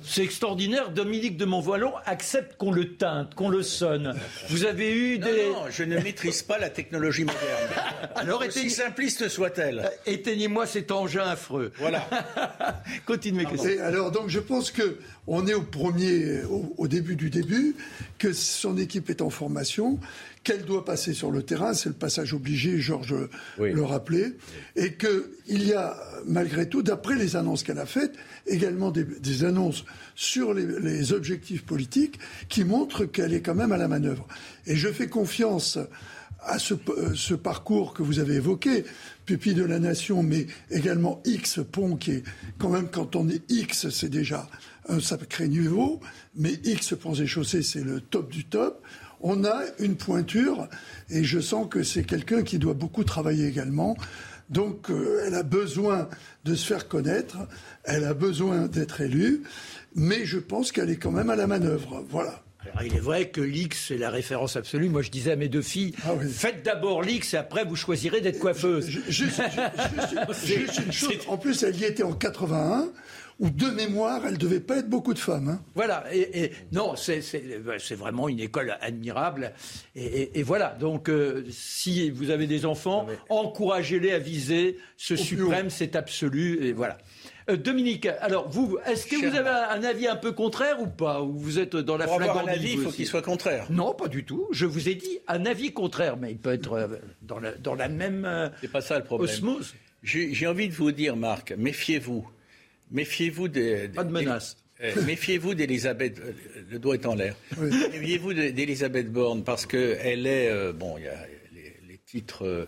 c'est extraordinaire. Dominique de Montvalon accepte qu'on le teinte, qu'on le sonne. Vous avez eu des. Non, je ne maîtrise pas la technologie moderne. Alors, aussi simpliste soit-elle. Euh, éteignez-moi cet engin affreux. Voilà. Continuez. alors, donc, je pense que on est au premier, au début du début, que son équipe est en formation qu'elle doit passer sur le terrain, c'est le passage obligé, Georges le rappelait, et qu'il y a, malgré tout, d'après les annonces qu'elle a faites, également des, annonces sur les, objectifs politiques qui montrent qu'elle est quand même à la manœuvre. Et je fais confiance à ce, ce, parcours que vous avez évoqué, pupille de la nation, mais également X Pont, qui est quand même, quand on est X, c'est déjà un sacré niveau, mais X Ponts et Chaussées, c'est le top du top on a une pointure et je sens que c'est quelqu'un qui doit beaucoup travailler également. Donc euh, elle a besoin de se faire connaître, elle a besoin d'être élue, mais je pense qu'elle est quand même à la manœuvre. Voilà. il est vrai que l'X, c'est la référence absolue. Moi, je disais à mes deux filles, ah faites d'abord l'X et après, vous choisirez d'être coiffeuse. Juste, une chose. En plus, elle y était en 81 où de mémoire, elle devait pas être beaucoup de femmes. Hein. Voilà, et, non, c'est vraiment une école admirable. Et, voilà, donc euh, si vous avez des enfants, encouragez-les à viser ce suprême, c'est absolu, et voilà. Euh, Dominique, alors vous, est-ce que vous avez un avis un peu contraire ou pas? Ou vous êtes dans la Pour avoir un avis, il faut qu'il soit contraire. Non, pas du tout. Je vous ai dit un avis contraire, mais il peut être euh, dans la, dans la même C'est pas ça le problème. osmose. J'ai envie de vous dire, Marc, méfiez-vous. Méfiez-vous des. Pas de menace. Euh, méfiez-vous d'Elisabeth. Le doigt est en l'air. Méfiez-vous d'Elisabeth Borne parce qu'elle est. bon, il y a les, titres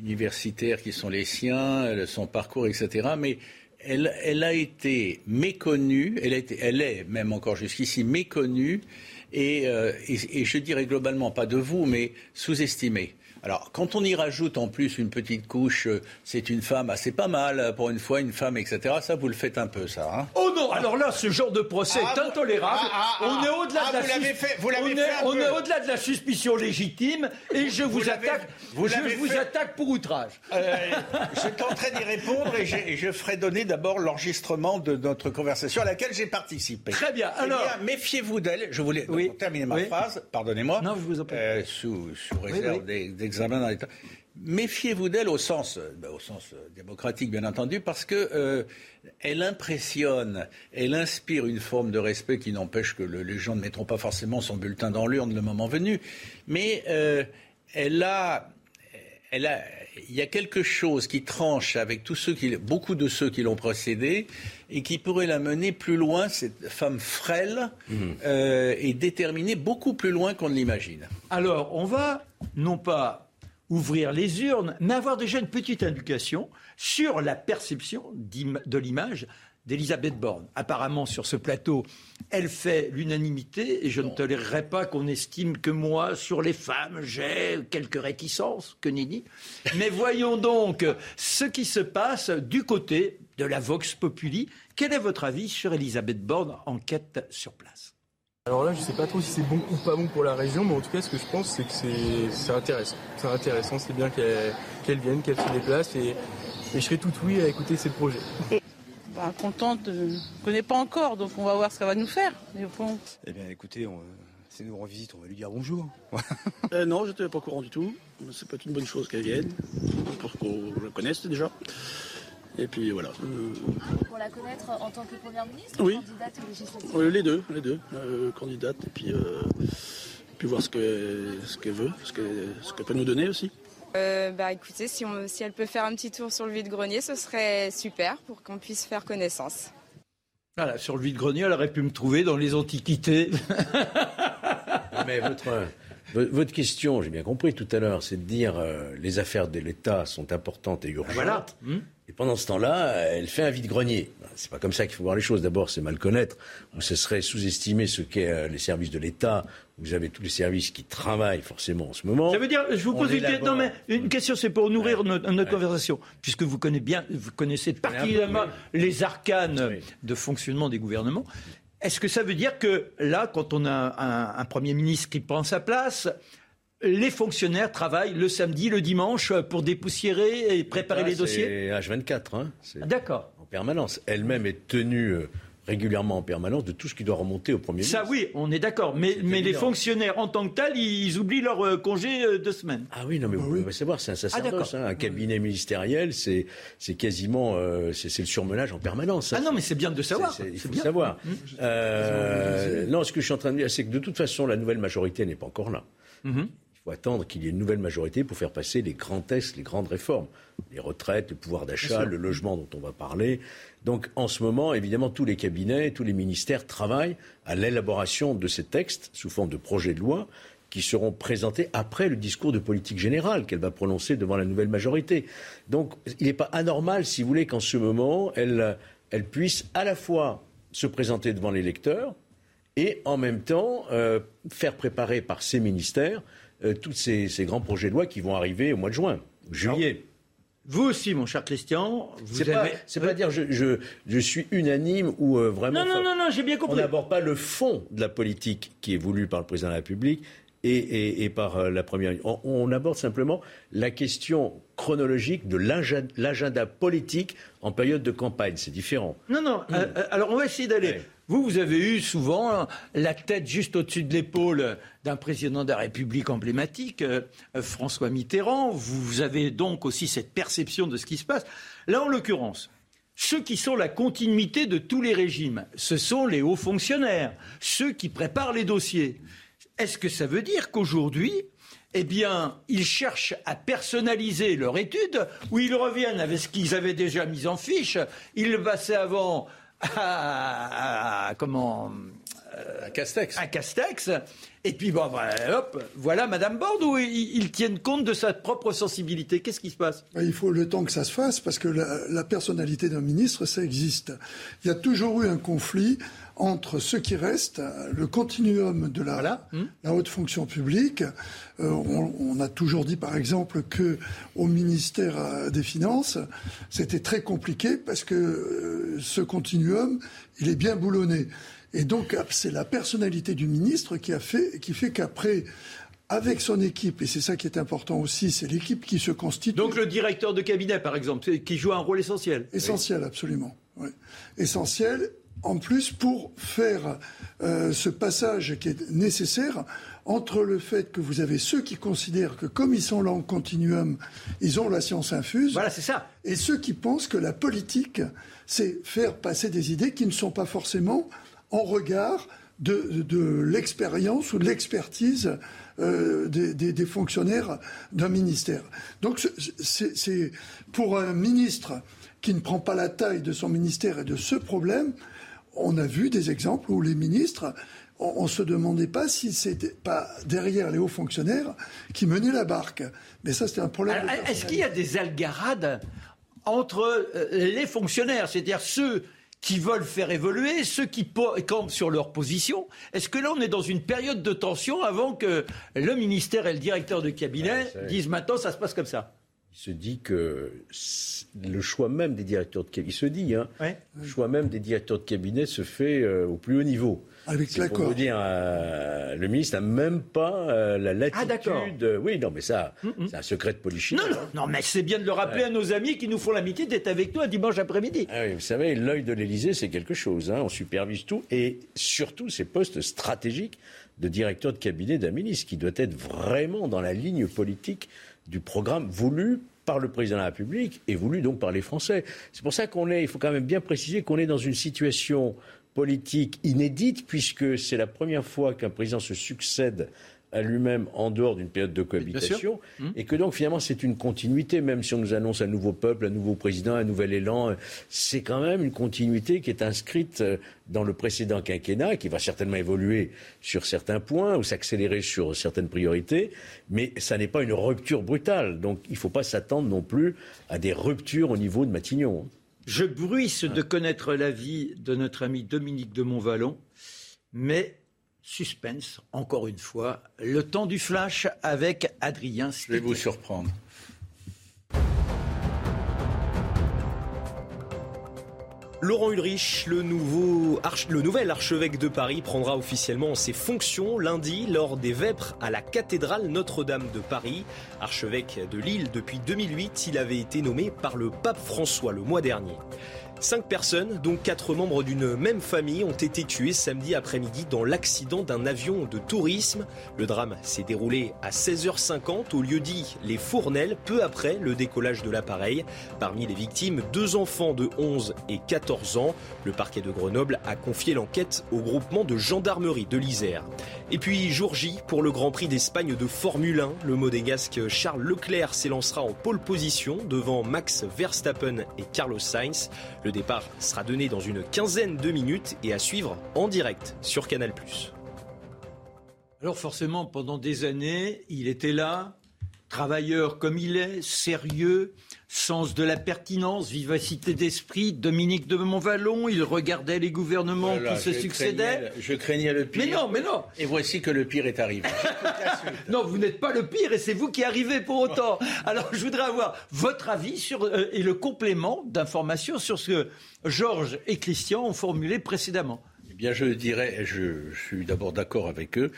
universitaires qui sont les siens, son parcours, etc. Mais elle, a été méconnue, elle, elle est même encore jusqu'ici méconnue, et, euh, et, je dirais globalement, pas de vous, mais sous-estimée. Alors, quand on y rajoute en plus une petite couche, euh, c'est une femme, assez pas mal euh, pour une fois, une femme, etc. Ça, vous le faites un peu, ça. Hein? Oh non Alors là, ce genre de procès est ah, intolérable. Ah, ah, on est au-delà de la on est, au-delà de la suspicion légitime, et je vous, attaque. je vous attaque pour outrage. Euh, je tenterai d'y répondre et, je ferai donner d'abord l'enregistrement de notre conversation à laquelle j'ai participé. Très bien. Eh Alors, méfiez-vous d'elle. Je voulais terminer ma phrase. Pardonnez-moi. Non, je vous en prie. sous, sous réserve des Méfiez-vous d'elle au sens, ben, au sens euh, démocratique, bien entendu, parce que euh, elle impressionne, elle inspire une forme de respect qui n'empêche que les gens ne mettront pas forcément son bulletin dans l'urne le moment venu. Mais euh, elle a, elle a, il y a quelque chose qui tranche avec tous ceux qui, beaucoup de ceux qui l'ont précédé et qui pourrait la mener plus loin, cette femme frêle mmh. et déterminée, beaucoup plus loin qu'on ne l'imagine. Alors, on va non pas ouvrir les urnes, mais avoir déjà une petite indication sur la perception de l'image d'Elisabeth Borne. Apparemment, sur ce plateau, elle fait l'unanimité et je ne tolérerai pas qu'on estime que moi, sur les femmes, j'ai quelques réticences, que Nini. Mais voyons donc ce qui se passe du côté de la Vox Populi. Quel est votre avis sur Elisabeth Borne, enquête sur place? Alors là, je sais pas trop si c'est bon ou pas bon pour la région, mais en tout cas, ce que je pense, c'est que c'est intéressant. C'est intéressant, c'est bien qu'elle vienne, qu'elle se déplace, et, je serai tout oui à écouter ces projets. Bah, contente, je ne connais pas encore, donc on va voir ce qu'elle va nous faire. Eh bien, écoutez, si nous rend visite, on va lui dire bonjour. euh, non, je n'étais pas au courant du tout. C'est pas une bonne chose qu'elle vienne, pour qu'on la connaisse déjà. Et puis voilà. Pour la connaître en tant que première ministre oui. candidate législative Les deux, les deux. Euh, candidate et puis, euh, puis voir ce qu'elle ce qu'elle veut, ce qu'elle peut nous donner aussi. Euh, bah écoutez, si, on, si elle peut faire un petit tour sur le vide-grenier, ce serait super pour qu'on puisse faire connaissance. Voilà, sur le vide-grenier, elle aurait pu me trouver dans les antiquités. Mais votre, votre question, j'ai bien compris tout à l'heure, c'est de dire les affaires de l'État sont importantes et urgentes. Voilà. Et pendant ce temps-là, elle fait un vide-grenier. C'est pas comme ça qu'il faut voir les choses. D'abord, c'est mal connaître, ou ce serait sous-estimer ce qu'est euh, les services de l'État. Vous avez tous les services qui travaillent forcément en ce moment. Ça veut dire, je vous pose une, non, mais une question, c'est pour nourrir notre, conversation, puisque vous connaissez bien, vous connaissez particulièrement les arcanes de fonctionnement des gouvernements. Est-ce que ça veut dire que là, quand on a un, un Premier ministre qui prend sa place, les fonctionnaires travaillent le samedi, le dimanche pour dépoussiérer et préparer les dossiers C'est H24. Hein, D'accord. En permanence. Elle-même est tenue euh, régulièrement en permanence de tout ce qui doit remonter au Premier ministre. Ça, oui, on est d'accord. Mais, mais les fonctionnaires en tant que tels, ils oublient leur euh, congé euh, de semaine. Ah oui, non, mais vous ah pouvez savoir, c'est un sacerdoce. Ah, hein. un cabinet ministériel, c'est quasiment c'est le surmenage en permanence. Hein. Ah non, mais c'est bien de savoir. Il faut savoir. Mmh. non, ce que je suis en train de dire, c'est que de toute façon, la nouvelle majorité n'est pas encore là. Mmh faut attendre qu'il y ait une nouvelle majorité pour faire passer les grands tests, les grandes réformes. Les retraites, le pouvoir d'achat, le logement dont on va parler. Donc en ce moment, évidemment, tous les cabinets, tous les ministères travaillent à l'élaboration de ces textes sous forme de projets de loi qui seront présentés après le discours de politique générale qu'elle va prononcer devant la nouvelle majorité. Donc il n'est pas anormal, si vous voulez, qu'en ce moment, elle, elle puisse à la fois se présenter devant les lecteurs et en même temps euh, faire préparer par ses ministères euh, tous ces, grands projets de loi qui vont arriver au mois de juin, juillet. Vous aussi, mon cher Christian, vous C'est avez... pas, c'est pas dire je, je, je suis unanime ou euh, vraiment. Non, non, non, non, j'ai bien On compris. n'aborde pas le fond de la politique qui est voulue par le président de la République et, et- et par euh, la première. On, on aborde simplement la question chronologique de l'agenda politique en période de campagne. C'est différent. Non, non. euh, euh, alors, on va essayer d'aller. Vous, vous avez eu souvent la tête juste au-dessus de l'épaule d'un président de la République emblématique, euh, euh, François Mitterrand. Vous, avez donc aussi cette perception de ce qui se passe. Là, en l'occurrence, ceux qui sont la continuité de tous les régimes, ce sont les hauts fonctionnaires, ceux qui préparent les dossiers. Est-ce que ça veut dire qu'aujourd'hui, eh bien, ils cherchent à personnaliser leur étude, ou ils reviennent avec ce qu'ils avaient déjà mis en fiche, ils passaient avant à, à- comment À Castex. à Castex, et puis bon, bah, hop, voilà Madame Borde, où ils, ils tiennent compte de sa propre sensibilité. Qu'est-ce qui se passe? Ben, Il faut le temps que ça se fasse parce que la, la personnalité d'un ministre, ça existe. Il y a toujours eu un conflit entre ceux qui restent, le continuum de la, la haute fonction publique. Euh, on, on a toujours dit, par exemple, que au ministère euh, des Finances, c'était très compliqué parce que euh, ce continuum, il est bien boulonné. Et donc, c'est la personnalité du ministre qui a fait, qui fait qu'après, avec son équipe, et c'est ça qui est important aussi, c'est l'équipe qui se constitue. Donc le directeur de cabinet, par exemple, qui joue un rôle essentiel. Essentiel, absolument. oui. Essentiel, en plus, pour faire euh, ce passage qui est nécessaire entre le fait que vous avez ceux qui considèrent que comme ils sont là en continuum, ils ont la science infuse. Voilà, c'est ça. Et ceux qui pensent que la politique, c'est faire passer des idées qui ne sont pas forcément en regard de, de- l'expérience ou de l'expertise euh, des, des- des fonctionnaires d'un ministère. Donc c'est- pour un ministre qui ne prend pas la taille de son ministère et de ce problème, on a vu des exemples où les ministres, on, ne se demandait pas si c'était pas derrière les hauts fonctionnaires qui menaient la barque. Mais ça, c'était un problème. Est-ce qu'il y a des algarades entre euh, les fonctionnaires, c'est-à-dire ceux qui veulent faire évoluer, ceux qui campent sur leur position? Est-ce que là, on est dans une période de tension avant que le ministère et le directeur de cabinet disent maintenant ça se passe comme ça? Il se dit que c- le choix même des directeurs de cabinet, il se dit, hein, le choix même des directeurs de cabinet se fait euh, au plus haut niveau. Avec C'est pour l'accord. vous dire, euh, le ministre n'a même pas euh, la latitude. Ah, d'accord. euh, oui, non, mais ça, c'est un secret de polichinelle. non, non, non, mais c'est bien de le rappeler à nos amis qui nous font l'amitié d'être avec nous un dimanche après-midi. Ah oui, vous savez, l'œil de l'Élysée, c'est quelque chose. hein. On supervise tout. Et surtout, ces postes stratégiques de directeur de cabinet d'un ministre, qui doit être vraiment dans la ligne politique du programme voulu par le président de la République et voulu donc par les Français. C'est pour ça qu'on est, il faut quand même bien préciser qu'on est dans une situation politique inédite, puisque c'est la première fois qu'un président se succède à lui-même en dehors d'une période de cohabitation, et que donc finalement c'est une continuité, même si on nous annonce un nouveau peuple, un nouveau président, un nouvel élan, euh, c'est quand même une continuité qui est inscrite euh, dans le précédent quinquennat, qui va certainement évoluer sur certains points ou s'accélérer sur certaines priorités, mais ça n'est pas une rupture brutale, donc il ne faut pas s'attendre non plus à des ruptures au niveau de Matignon. Je bruisse de connaître l'avis de notre ami Dominique de Montvalon, mais suspense, encore une fois, le temps du flash avec Adrien Je vais vous surprendre. Laurent Ulrich, le, nouveau le nouvel archevêque de Paris, prendra officiellement ses fonctions lundi lors des Vêpres à la cathédrale Notre-Dame de Paris. Archevêque de Lille depuis 2008, il avait été nommé par le pape François le mois dernier. Cinq personnes, dont quatre membres d'une même famille, ont été tuées samedi après-midi dans l'accident d'un avion de tourisme. Le drame s'est déroulé à 16h50 au lieu dit Les Fournelles, peu après le décollage de l'appareil. Parmi les victimes, deux enfants de 11 et 14 ans. Le parquet de Grenoble a confié l'enquête au groupement de gendarmerie de l'Isère. Et puis, jour J, pour le Grand Prix d'Espagne de Formule 1, le modégasque Charles Leclerc s'élancera en pole position devant Max Verstappen et Carlos Sainz. Le départ sera donné dans une quinzaine de minutes et à suivre en direct sur Canal+. Alors forcément, pendant des années, il était là, Travailleur comme il est, sérieux, sens de la pertinence, vivacité d'esprit, Dominique de Montvalon, il regardait les gouvernements Voilà, qui se succédaient. je craignais le pire. Mais non, mais non. Et voici que le pire est arrivé. non, vous n'êtes pas le pire et c'est vous qui arrivez pour autant. Alors, je voudrais avoir votre avis sur, euh, et le complément d'informations sur ce que Georges et Christian ont formulé précédemment. Eh bien, je dirais, je, je suis d'abord d'accord avec eux,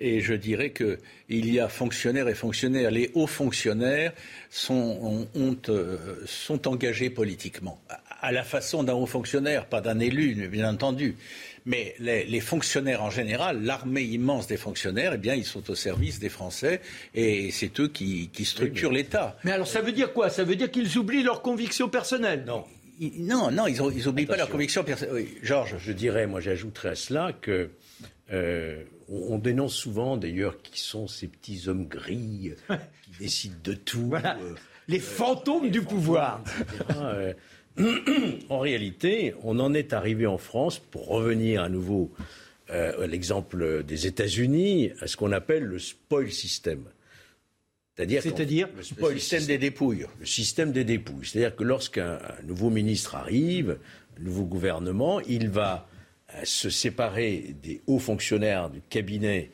et je dirais que il y a fonctionnaires et fonctionnaires. Les hauts fonctionnaires sont, ont- ont, euh, sont engagés politiquement, à, la façon d'un haut fonctionnaire, pas d'un élu, bien entendu. Mais les, les fonctionnaires en général, l'armée immense des fonctionnaires, eh bien, ils sont au service des Français, et c'est eux qui, qui structurent l'État. Mais alors, ça veut dire quoi? Ça veut dire qu'ils oublient leurs convictions personnelles? Non. Non, non, ils n'oublient pas leur Attention. conviction personnelle. Oui, Georges. Je dirais, moi j'ajouterais à cela que euh, on, on dénonce souvent d'ailleurs qui sont ces petits hommes gris euh, qui décident de tout. Voilà. euh, Les fantômes du pouvoir. Euh, en réalité, on en est arrivé en France, pour revenir à nouveau euh, à l'exemple des États-Unis, à ce qu'on appelle le spoil system. C'est-à-dire, le spoil Le système des dépouilles. le système des dépouilles. C'est-à-dire que lorsqu'un un nouveau ministre arrive, un nouveau gouvernement, il va se séparer des hauts fonctionnaires du cabinet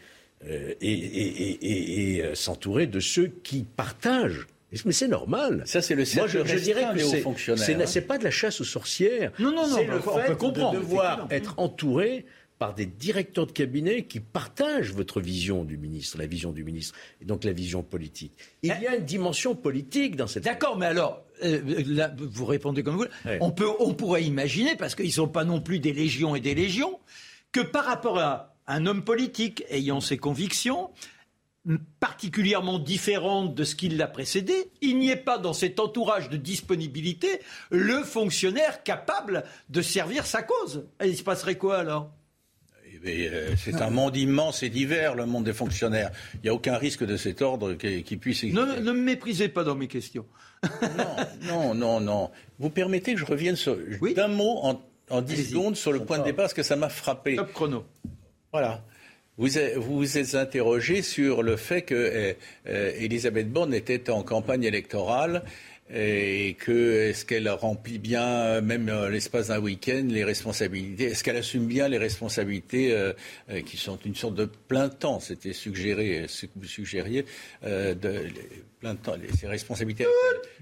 euh, et, et- et- et- et, euh, s'entourer de ceux qui partagent. Mais c'est normal. Ça, c'est le Moi, je, je dirais que c'est- c'est- hein. pas de la chasse aux sorcières. Non, non, non, C'est on peut comprendre, de devoir être entouré par des directeurs de cabinet qui partagent votre vision du ministre, la vision du ministre, et donc la vision politique. Il y a une dimension politique dans cette. D'accord, mais alors, euh, là, vous répondez comme vous. Ouais. On, peut, on pourrait imaginer, parce qu'ils ne sont pas non plus des légions et des légions, que par rapport à un homme politique ayant ses convictions, particulièrement différentes de ce qui l'a précédé, il n'y ait pas dans cet entourage de disponibilité le fonctionnaire capable de servir sa cause. Et il se passerait quoi alors? Euh, c'est un monde immense et divers, le monde des fonctionnaires. Il n'y a aucun risque de cet ordre qui, qui puisse exister. ne, ne me méprisez pas dans mes questions. Non, non, non. Vous permettez que je revienne sur, d'un mot en, en 10 Allez-y. secondes sur le point de départ, parce que ça m'a frappé. Top chrono. Voilà. Vous vous êtes interrogé sur le fait que euh, euh, Elisabeth Borne était en campagne électorale et que est-ce qu'elle remplit bien, euh, même euh, l'espace d'un week-end, les responsabilités? Est-ce qu'elle assume bien les responsabilités euh, qui sont une sorte de plein temps? C'était suggéré, ce que vous suggériez, euh, de les- plein temps, les- ces responsabilités.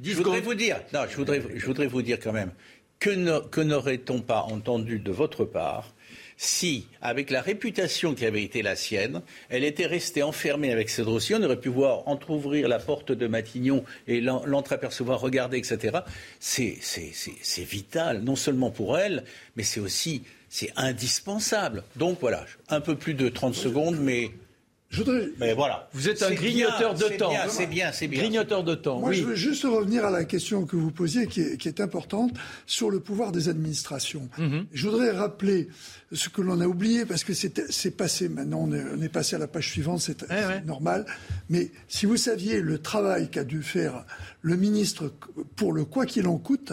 je voudrais vous dire, non, je voudrais, je voudrais vous dire quand même que n'aurait-on pas entendu de votre part si, avec la réputation qui avait été la sienne, elle était restée enfermée avec ce dossier, on aurait pu voir entr'ouvrir la porte de Matignon et l'en- l'entreapercevoir, regarder, etc. C'est vital, non seulement pour elle, mais c'est aussi c'est indispensable. Donc voilà, un peu plus de 30 secondes, mais, Je voudrais, mais voilà. Vous êtes un grignoteur bien, de c'est temps. bien, C'est bien, c'est bien. Grignoteur de temps, Moi, oui. je veux juste revenir à la question que vous posiez, qui est, qui est importante, sur le pouvoir des administrations. Mhm. Je voudrais rappeler ce que l'on a oublié, parce que c'est c'est passé maintenant, on est, on est passé à la page suivante, c'est c'est normal. Mais si vous saviez le travail qu'a dû faire le ministre pour le quoi qu'il en coûte,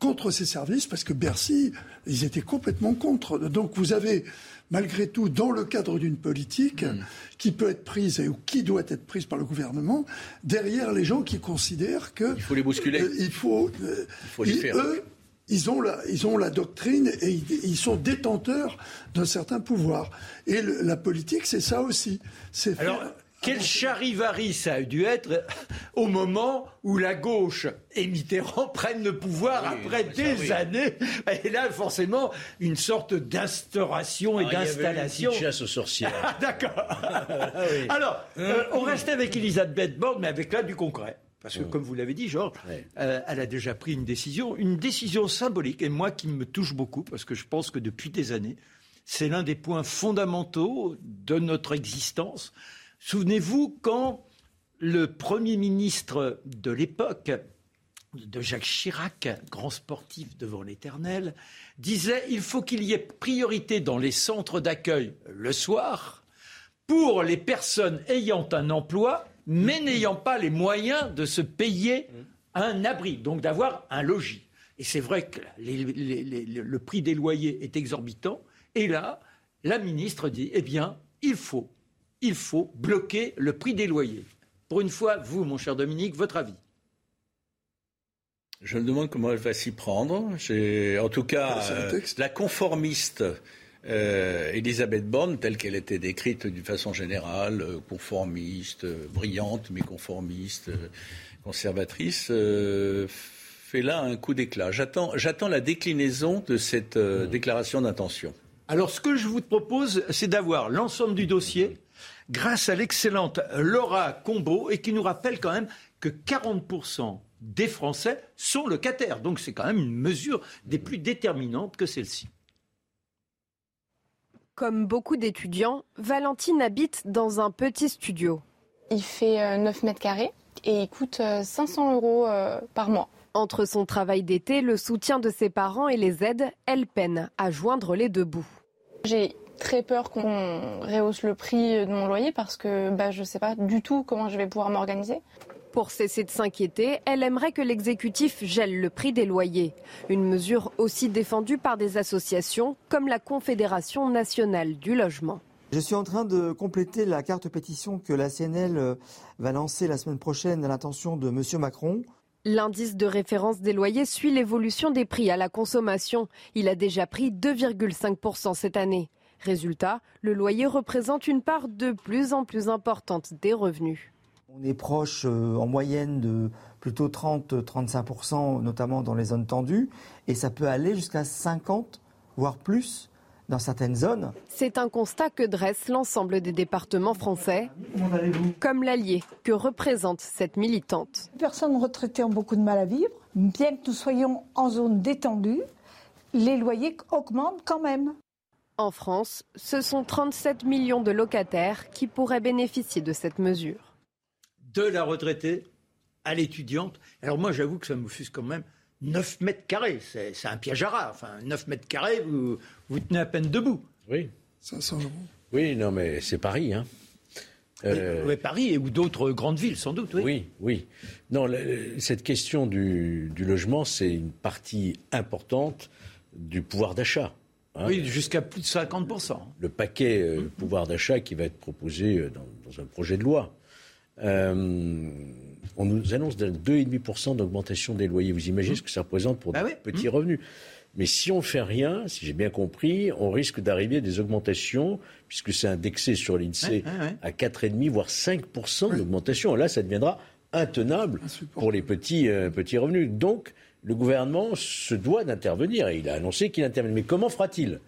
contre ces services, parce que Bercy, ils étaient complètement contre. Donc vous avez, malgré tout, dans le cadre d'une politique Mm. qui peut être prise et ou qui doit être prise par le gouvernement, derrière les gens qui considèrent que Il faut les bousculer. euh, il faut, euh, Il faut les ils- faire. eux, ils ont la, ils ont la doctrine et ils, ils sont détenteurs d'un certain pouvoir. Et le- la politique, c'est ça aussi. C'est faire- quel charivari ça a dû être au moment où la gauche et Mitterrand prennent le pouvoir Oui, après des oui. années. Et là, forcément, une sorte d'instauration et Ah, d'installation. chasse aux sorcières. Ah, D'accord. Alors, euh, on reste avec Elisabeth Borne, mais avec là du concret. Parce que, comme vous l'avez dit, Georges, euh, elle a déjà pris une décision, une décision symbolique, et moi qui me touche beaucoup, parce que je pense que depuis des années, c'est l'un des points fondamentaux de notre existence. Souvenez-vous quand le Premier ministre de l'époque, de Jacques Chirac, grand sportif devant l'éternel, disait il faut qu'il y ait priorité dans les centres d'accueil le soir pour les personnes ayant un emploi mais n'ayant pas les moyens de se payer un abri, donc d'avoir un logis. Et c'est vrai que le prix des loyers est exorbitant. Et là, la ministre dit, eh bien, il faut, il faut bloquer le prix des loyers. Pour une fois, vous, mon cher Dominique, votre avis je me demande comment elle va s'y prendre. En tout cas, euh, la conformiste euh, Elisabeth Borne, telle qu'elle était décrite d'une façon générale, euh, conformiste, brillante, mais conformiste, conservatrice, fait là un coup d'éclat. J'attends, la déclinaison de cette déclaration d'intention. Alors, ce que je vous propose, c'est d'avoir l'ensemble du dossier grâce à l'excellente Laura Combo et qui nous rappelle quand même que 40% des Français sont locataires. Donc c'est quand même une mesure des plus déterminantes que celle-ci. Comme beaucoup d'étudiants, Valentine habite dans un petit studio. Il fait 9 euh, mètres carrés et il coûte 500 euh, euros euh, par mois. Entre son travail d'été, le soutien de ses parents et les aides, elle peine à joindre les deux bouts. J'ai très peur qu'on rehausse le prix de mon loyer parce que bah, je ne sais pas du tout comment je vais pouvoir m'organiser. Pour cesser de s'inquiéter, elle aimerait que l'exécutif gèle le prix des loyers. Une mesure aussi défendue par des associations comme la Confédération nationale du logement. Je suis en train de compléter la carte pétition que la CNL euh, va lancer la semaine prochaine à l'intention de M. Macron. L'indice de référence des loyers suit l'évolution des prix à la consommation. Il a déjà pris 2,5% cette année. Résultat, le loyer représente une part de plus en plus importante des revenus. On est proche euh, en moyenne de plutôt 30-35%, notamment dans les zones tendues, et ça peut aller jusqu'à 50, voire plus dans certaines zones. C'est un constat que dresse l'ensemble des départements français, comme l'allié que représente cette militante. Les personnes retraitées ont beaucoup de mal à vivre. Bien que nous soyons en zone détendue, les loyers augmentent quand même. En France, ce sont 37 millions de locataires qui pourraient bénéficier de cette mesure de la retraitée à l'étudiante. Alors moi, j'avoue que ça me fuse quand même 9 mètres carrés. C'est un piège à rat. Enfin, 9 mètres carrés, vous, vous tenez à peine debout. Oui. 500 euros. Oui, non, mais c'est Paris, hein. Euh... Paris ou d'autres grandes villes, sans doute. Oui, oui. oui. Non, cette question du, logement, c'est une partie importante du pouvoir d'achat. Hein. Oui, jusqu'à plus de 50%. Le paquet euh, mmh. pouvoir d'achat qui va être proposé euh, dans, un projet de loi. Euh, on nous annonce 2,5% d'augmentation des loyers. Vous imaginez mmh. ce que ça représente pour bah des petits mmh. revenus mais si on ne fait rien, si j'ai bien compris, on risque d'arriver à des augmentations, puisque c'est indexé sur l'INSEE, à 4,5 voire 5% d'augmentation. Là, ça deviendra intenable pour les petits, petits revenus. Donc, le gouvernement se doit d'intervenir, et il a annoncé qu'il intervient. Mais comment fera-t-il?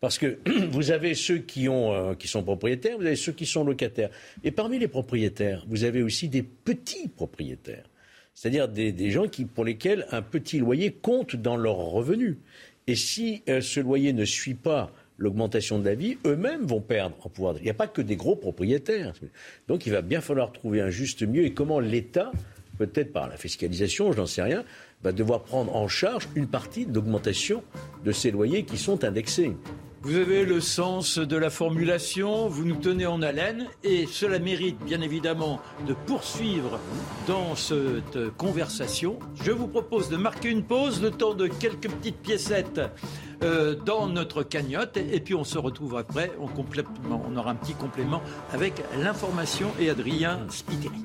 Parce que vous avez ceux euh, qui sont propriétaires, vous avez ceux qui sont locataires. Et parmi les propriétaires, vous avez aussi des petits propriétaires. C'est-à-dire des, gens qui, pour lesquels un petit loyer compte dans leurs revenus. Et si euh, ce loyer ne suit pas l'augmentation de la vie, eux-mêmes vont perdre en pouvoir. Il n'y a pas que des gros propriétaires. Donc il va bien falloir trouver un juste milieu et comment l'État, peut-être par la fiscalisation, je n'en sais rien, va devoir prendre en charge une partie de l'augmentation de ces loyers qui sont indexés. Vous avez le sens de la formulation, vous nous tenez en haleine et cela mérite bien évidemment de poursuivre dans cette conversation. Je vous propose de marquer une pause, le temps de quelques petites piécettes euh, dans notre cagnotte et puis on se retrouve après, on, on aura un petit complément avec l'information et Adrien Spiteri.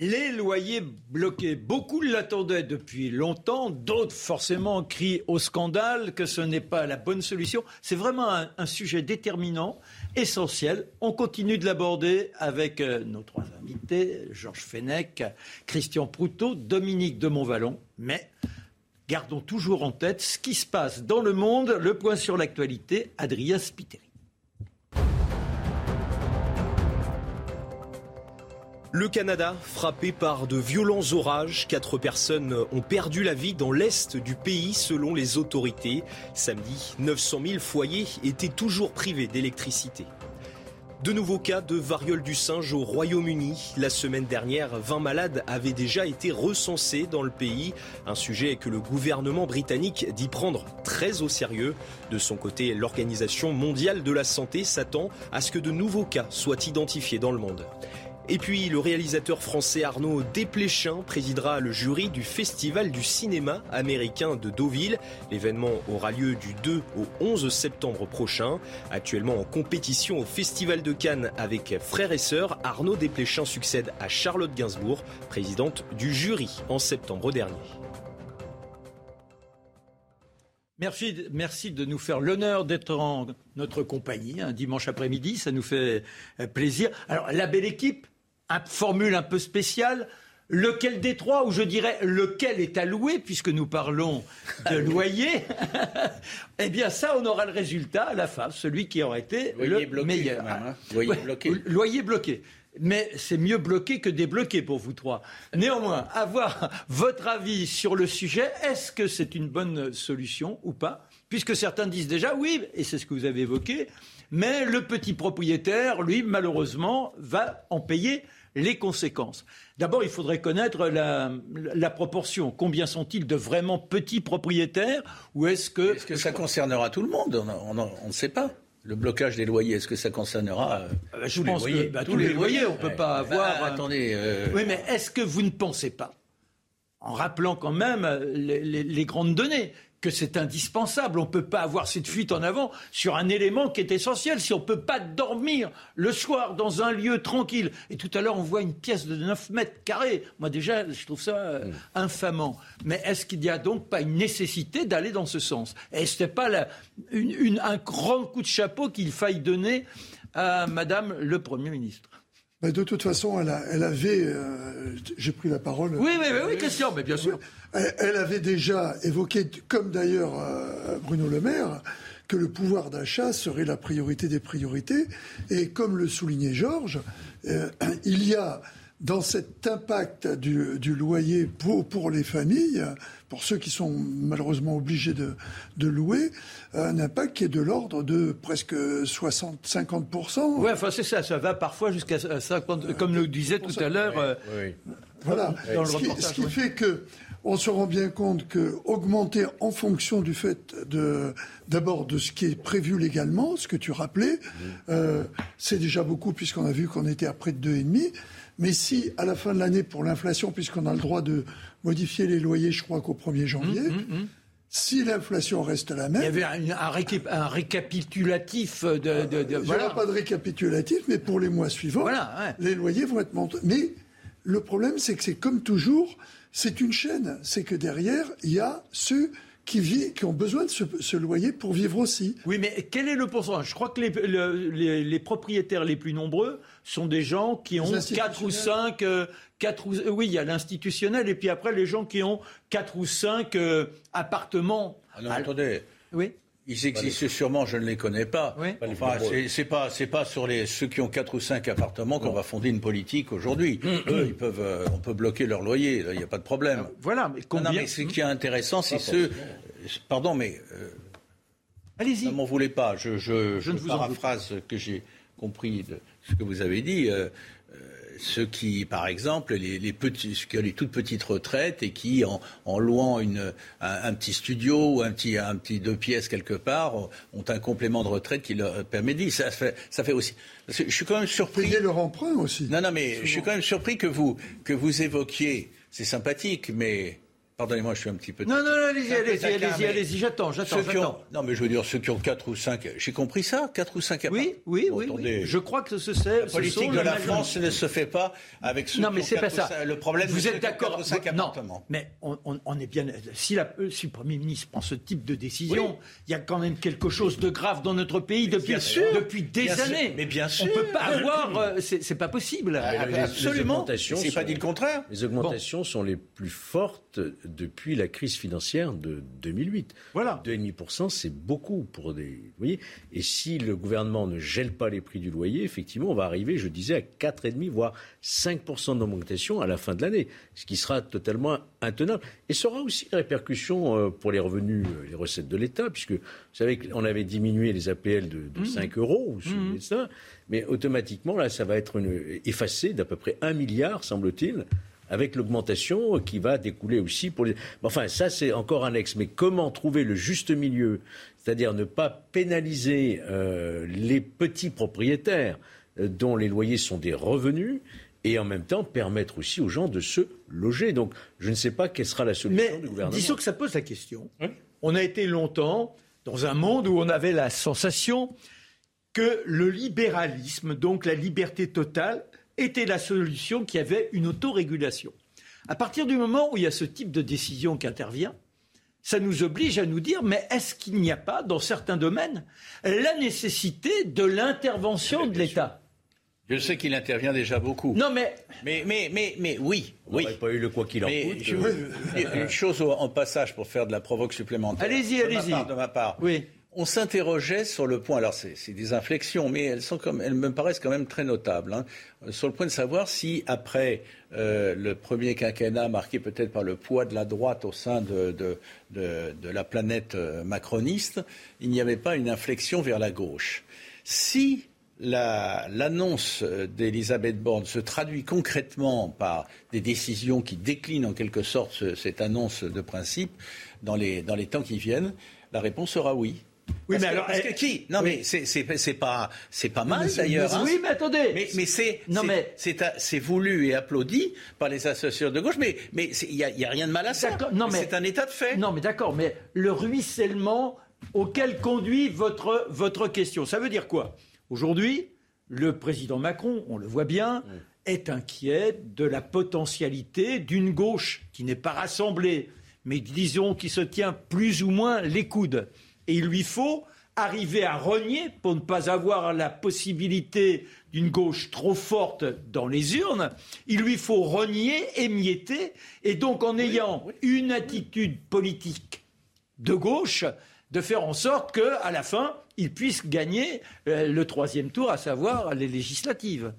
Les loyers bloqués. Beaucoup l'attendaient depuis longtemps. D'autres, forcément, crient au scandale que ce n'est pas la bonne solution. C'est vraiment un, sujet déterminant, essentiel. On continue de l'aborder avec euh, nos trois invités, Georges Fenech, Christian Proutot, Dominique de Montvalon. Mais gardons toujours en tête ce qui se passe dans le monde. Le point sur l'actualité, Adrien Spiteri. Le Canada, frappé par de violents orages, quatre personnes ont perdu la vie dans l'est du pays selon les autorités. Samedi, 900 000 foyers étaient toujours privés d'électricité. De nouveaux cas de variole du singe au Royaume-Uni. La semaine dernière, 20 malades avaient déjà été recensés dans le pays. Un sujet que le gouvernement britannique dit prendre très au sérieux. De son côté, l'Organisation mondiale de la santé s'attend à ce que de nouveaux cas soient identifiés dans le monde. Et puis le réalisateur français Arnaud Desplechin présidera le jury du Festival du cinéma américain de Deauville. L'événement aura lieu du 2 au 11 septembre prochain. Actuellement en compétition au Festival de Cannes avec frères et sœurs, Arnaud Desplechin succède à Charlotte Gainsbourg, présidente du jury en septembre dernier. Merci, merci de nous faire l'honneur d'être en notre compagnie un dimanche après-midi. Ça nous fait euh, plaisir. Alors, la belle équipe, une formule un peu spéciale. Lequel des trois, ou je dirais lequel est alloué, puisque nous parlons de loyer, eh bien ça, on aura le résultat à la fin, celui qui aurait été Loyer le bloqué, meilleur. quand même, hein. Loyer Ouais, bloqué. Loyer bloqué. Mais c'est mieux bloqué que débloqué pour vous trois. Néanmoins, avoir votre avis sur le sujet, est-ce que c'est une bonne solution ou pas? Puisque certains disent déjà oui, et c'est ce que vous avez évoqué, mais le petit propriétaire, lui, malheureusement, va en payer les conséquences. D'abord, il faudrait connaître la, la proportion. Combien sont-ils de vraiment petits propriétaires Ou est-ce que... Est-ce que ça concernera tout le monde? On ne sait pas. Le blocage des loyers, est-ce que ça concernera euh, bah, je tous les pense que, loyers bah, tous les loyers, on peut pas Bah, avoir, euh, attendez. euh, Oui, mais est-ce que vous ne pensez pas, en rappelant quand même euh, les, les- les grandes données, que c'est indispensable. On ne peut pas avoir cette fuite en avant sur un élément qui est essentiel. Si on ne peut pas dormir le soir dans un lieu tranquille, et tout à l'heure on voit une pièce de 9 mètres carrés, moi déjà je trouve ça euh, infamant. Mais est-ce qu'il n'y a donc pas une nécessité d'aller dans ce sens? Et ce n'est pas la- une- une- un grand coup de chapeau qu'il faille donner à Madame le Premier ministre? Ben, de toute façon, elle, a- elle avait. euh, J'ai pris la parole. Oui, oui, oui, oui, question, mais bien sûr. Elle, elle avait déjà évoqué, comme d'ailleurs euh, Bruno Le Maire, que le pouvoir d'achat serait la priorité des priorités. Et comme le soulignait Georges, euh, il y a dans cet impact du, du loyer pour, pour les familles, pour ceux qui sont malheureusement obligés de, de louer, un impact qui est de l'ordre de presque 60-50%. Oui, enfin c'est ça, ça va parfois jusqu'à 50, comme le disait tout à l'heure. euh, Voilà. Dans le ce qui, reportage, ce qui oui. fait que on se rend bien compte que augmenter en fonction du fait de d'abord de ce qui est prévu légalement, ce que tu rappelais, euh, c'est déjà beaucoup puisqu'on a vu qu'on était à près de deux et demi. Mais si à la fin de l'année pour l'inflation, puisqu'on a le droit de modifier les loyers, je crois qu'au 1er janvier. Si l'inflation reste la même. Il y avait un, un récap- un récapitulatif de. de, de- Il n'y voilà. aura pas de récapitulatif, mais pour les mois suivants, Voilà, les loyers vont être montés. Mais le problème, c'est que c'est comme toujours, c'est une chaîne. C'est que derrière, il y a ceux qui, vivent, qui ont besoin de ce, ce loyer pour vivre aussi. Oui, mais quel est le pourcentage? Je crois que les, le- les- les propriétaires les plus nombreux sont des gens qui ont Les 4 ou 5... quatre ou, euh, oui, il y a l'institutionnel, et puis après les gens qui ont 4 ou 5 appartements. Ah non, attendez. Oui. Ils existent sûrement, je ne les connais pas. Enfin, c'est- pas, c'est pas sur les ceux qui ont quatre ou cinq appartements qu'on va fonder une politique aujourd'hui. Eux, ils peuvent, euh, on peut bloquer leur loyer, il n'y a pas de problème. Voilà, mais Non, combien non, mais ce qui est intéressant, c'est ceux. Pardon, mais. euh, Allez-y. Ne m'en voulez pas. Je, je, Je ne vous en paraphrase que j'ai compris de ce que vous avez dit. euh, ceux qui, par exemple, les, les petits, ceux qui ont les toutes petites retraites et qui, en, en louant une, un, un petit studio ou un petit, un petit deux pièces quelque part, ont un complément de retraite qui leur permet de vivre. Ça fait, ça fait aussi. parce que je suis quand même surpris. Payer leur emprunt aussi. Non, non, mais je suis quand même surpris que vous, que vous évoquiez. C'est sympathique, mais. Pardonnez-moi, je suis un petit peu. Non, non, non, allez-y, allez-y, allez-y, allez-y, j'attends, j'attends, ceux qui ont- j'attends. Non, mais je veux dire, ceux qui ont 4 ou 5. J'ai compris ça 4 ou 5 Oui, oui, oui, oui. Je crois que ce c'est. La politique de la France ne se fait pas avec ceux Non, qui mais ont c'est pas ça. Le problème, vous c'est êtes d'accord Non, appartements. mais on, on- on est bien. Si, la- euh, si le Premier ministre prend ce type de décision, Oui. il y a quand même quelque chose de grave dans notre pays depuis, bien sûr. depuis des Bien sûr. années. Mais bien On sûr. peut pas avoir. euh, c'est pas possible. Les absolument. C'est pas dit le contraire. Les augmentations sont les plus fortes depuis la crise financière de 2008. Voilà. 2,5%, c'est beaucoup pour des. Vous voyez Et si le gouvernement ne gèle pas les prix du loyer, effectivement, on va arriver, je disais, à 4,5, voire 5% d'augmentation à la fin de l'année, ce qui sera totalement intenable. Et ça aura aussi des répercussions euh, pour les revenus, euh, les recettes de l'État, puisque vous savez qu'on avait diminué les APL de, de 5 euros, vous de ça Mais automatiquement, là, ça va être une, effacé d'à peu près 1 milliard, semble-t-il, avec l'augmentation qui va découler aussi pour les. Mais Enfin, ça, c'est encore annexe. Mais comment trouver le juste milieu? C'est-à-dire ne pas pénaliser euh, les petits propriétaires euh, dont les loyers sont des revenus et en même temps permettre aussi aux gens de se loger. Donc je ne sais pas quelle sera la solution du gouvernement. Disons que ça pose la question. On a été longtemps dans un monde où on avait la sensation que le libéralisme, donc la liberté totale, était la solution qui avait une autorégulation. À partir du moment où il y a ce type de décision qui intervient, ça nous oblige à nous dire mais est-ce qu'il n'y a pas, dans certains domaines, la nécessité de l'intervention de l'État? je sais qu'il intervient déjà beaucoup. Non, mais. Mais, mais, mais, mais oui. On oui. pas eu le quoi qu'il en coûte. Je, une chose en passage pour faire de la provoque supplémentaire. Allez-y, allez-y. De ma part. Oui. On s'interrogeait sur le point, alors c'est des inflexions, mais elles, sont comme, elles me paraissent quand même très notables, hein, sur le point de savoir si, après euh, le premier quinquennat marqué peut-être par le poids de la droite au sein de, la planète euh, macroniste, il n'y avait pas une inflexion vers la gauche. Si l'annonce d'Elisabeth Borne se traduit concrètement par des décisions qui déclinent en quelque sorte cette annonce de principe dans les temps qui viennent, la réponse sera oui. Oui, mais alors, parce que qui? Non, mais c'est pas c'est pas mal d'ailleurs. Hein. Oui, mais attendez. Mais, mais c'est non mais c'est voulu et applaudi par les associations de gauche, mais mais il y a, y a, rien de mal à ça. Non, mais c'est un état de fait. Non, mais d'accord, mais le ruissellement auquel conduit votre votre question, ça veut dire quoi? Aujourd'hui, le président Macron, on le voit bien, est inquiet de la potentialité d'une gauche qui n'est pas rassemblée, mais disons qui se tient plus ou moins les coudes. Et il lui faut arriver à renier pour ne pas avoir la possibilité d'une gauche trop forte dans les urnes, il lui faut renier, émietter, et donc en ayant une attitude politique de gauche, de faire en sorte qu'à la fin, il puisse gagner euh, le troisième tour, à savoir les législatives.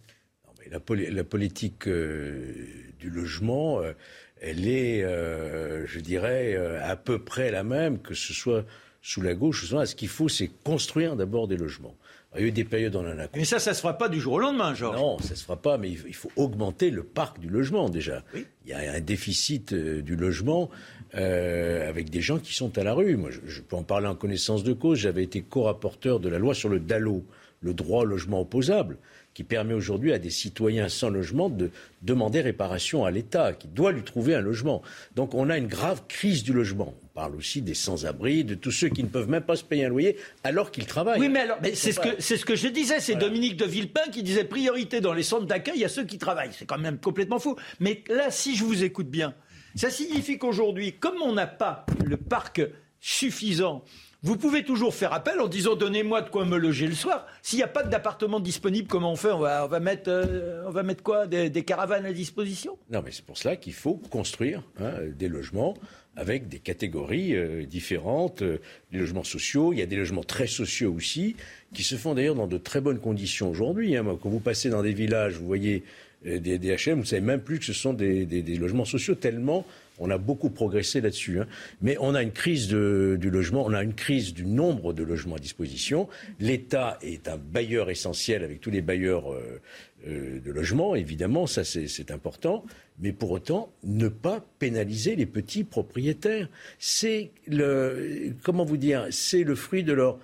la, politique euh, du logement, euh, elle est, je dirais, à peu près la même, que ce soit sous la gauche. Ce qu'il faut, c'est construire d'abord des logements. Il y a eu des périodes, on en a. Mais ça, ça se fera pas du jour au lendemain, Georges. Non, ça se fera pas, mais il faut augmenter le parc du logement déjà. Il y a un déficit du logement euh, avec des gens qui sont à la rue. Moi, je, peux en parler en connaissance de cause. J'avais été co-rapporteur de la loi sur le DALO, le droit au logement opposable, qui permet aujourd'hui à des citoyens sans logement de demander réparation à l'État, qui doit lui trouver un logement. Donc on a une grave crise du logement. On parle aussi des sans-abri, de tous ceux qui ne peuvent même pas se payer un loyer alors qu'ils travaillent. Oui, mais alors, c'est ce, que, ce que je disais. C'est Dominique de Villepin qui disait priorité dans les centres d'accueil à ceux qui travaillent. C'est quand même complètement fou. Mais là, si je vous écoute bien, ça signifie qu'aujourd'hui, comme on n'a pas le parc suffisant, vous pouvez toujours faire appel en disant donnez-moi de quoi me loger le soir. S'il n'y a pas d'appartement disponible, comment on fait? On va, mettre, euh, on va mettre quoi? Des, caravanes à disposition? Non, mais c'est pour cela qu'il faut construire hein, des logements avec des catégories euh, différentes, euh, des logements sociaux. Il y a des logements très sociaux aussi, qui se font d'ailleurs dans de très bonnes conditions aujourd'hui. Hein. Quand vous passez dans des villages, vous voyez des, des HM, vous ne savez même plus que ce sont des, logements sociaux, tellement on a beaucoup progressé là-dessus. Hein. Mais on a une crise du logement, on a une crise du nombre de logements à disposition. L'État est un bailleur essentiel avec tous les bailleurs euh, euh, de logement, évidemment, ça c'est important. Mais pour autant, ne pas pénaliser les petits propriétaires. C'est le, comment vous dire, c'est le fruit de leurs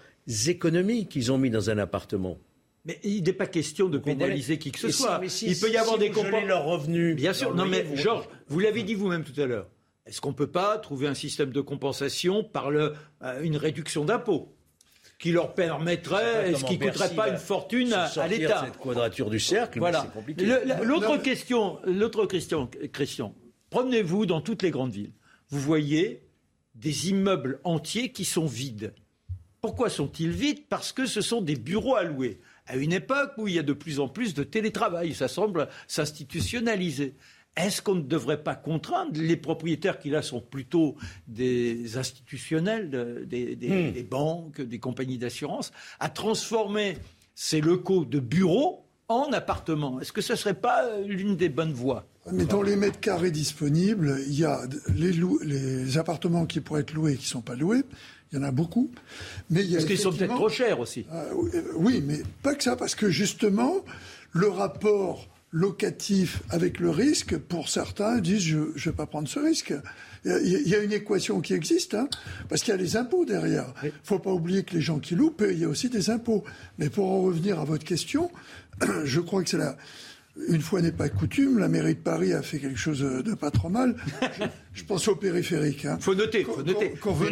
économies qu'ils ont mis dans un appartement. Mais il n'est pas question de pénaliser qui que ce soit. il peut y avoir des comportements. leurs revenus. Bien sûr. Non, mais Georges, vous l'avez dit vous-même tout à l'heure. Est-ce qu'on ne peut pas trouver un système de compensation par le, euh, une réduction d'impôts qui leur permettrait, est-ce qui ne coûterait pas une fortune à, l'État cette quadrature du cercle, voilà. L'autre question, l'autre question, Christian, promenez-vous dans toutes les grandes villes. Vous voyez des immeubles entiers qui sont vides. Pourquoi sont-ils vides? Parce que ce sont des bureaux à louer à une époque où il y a de plus en plus de télétravail. Ça semble s'institutionnaliser. Est-ce qu'on ne devrait pas contraindre les propriétaires qui là sont plutôt des institutionnels, des, hmm. des banques, des compagnies d'assurance, à transformer ces locaux de bureaux en appartements? Est-ce que ce ne serait pas l'une des bonnes voies? Mais dans les mètres carrés disponibles, il y a les, les appartements qui pourraient être loués et qui ne sont pas loués. Il y en a beaucoup. Mais il y a parce qu'ils sont peut-être trop chers aussi. Euh, oui, mais pas que ça, parce que justement, le rapport locatif avec le risque, pour certains, disent je ne vais pas prendre ce risque. Il y a une équation qui existe, hein, parce qu'il y a les impôts derrière. Il ne faut pas oublier que les gens qui louent il y a aussi des impôts. Mais pour en revenir à votre question, je crois que c'est la, une fois n'est pas coutume, la mairie de Paris a fait quelque chose de pas trop mal. Je, pense au périphérique. Hein. Faut noter, faut noter. Qu'on veut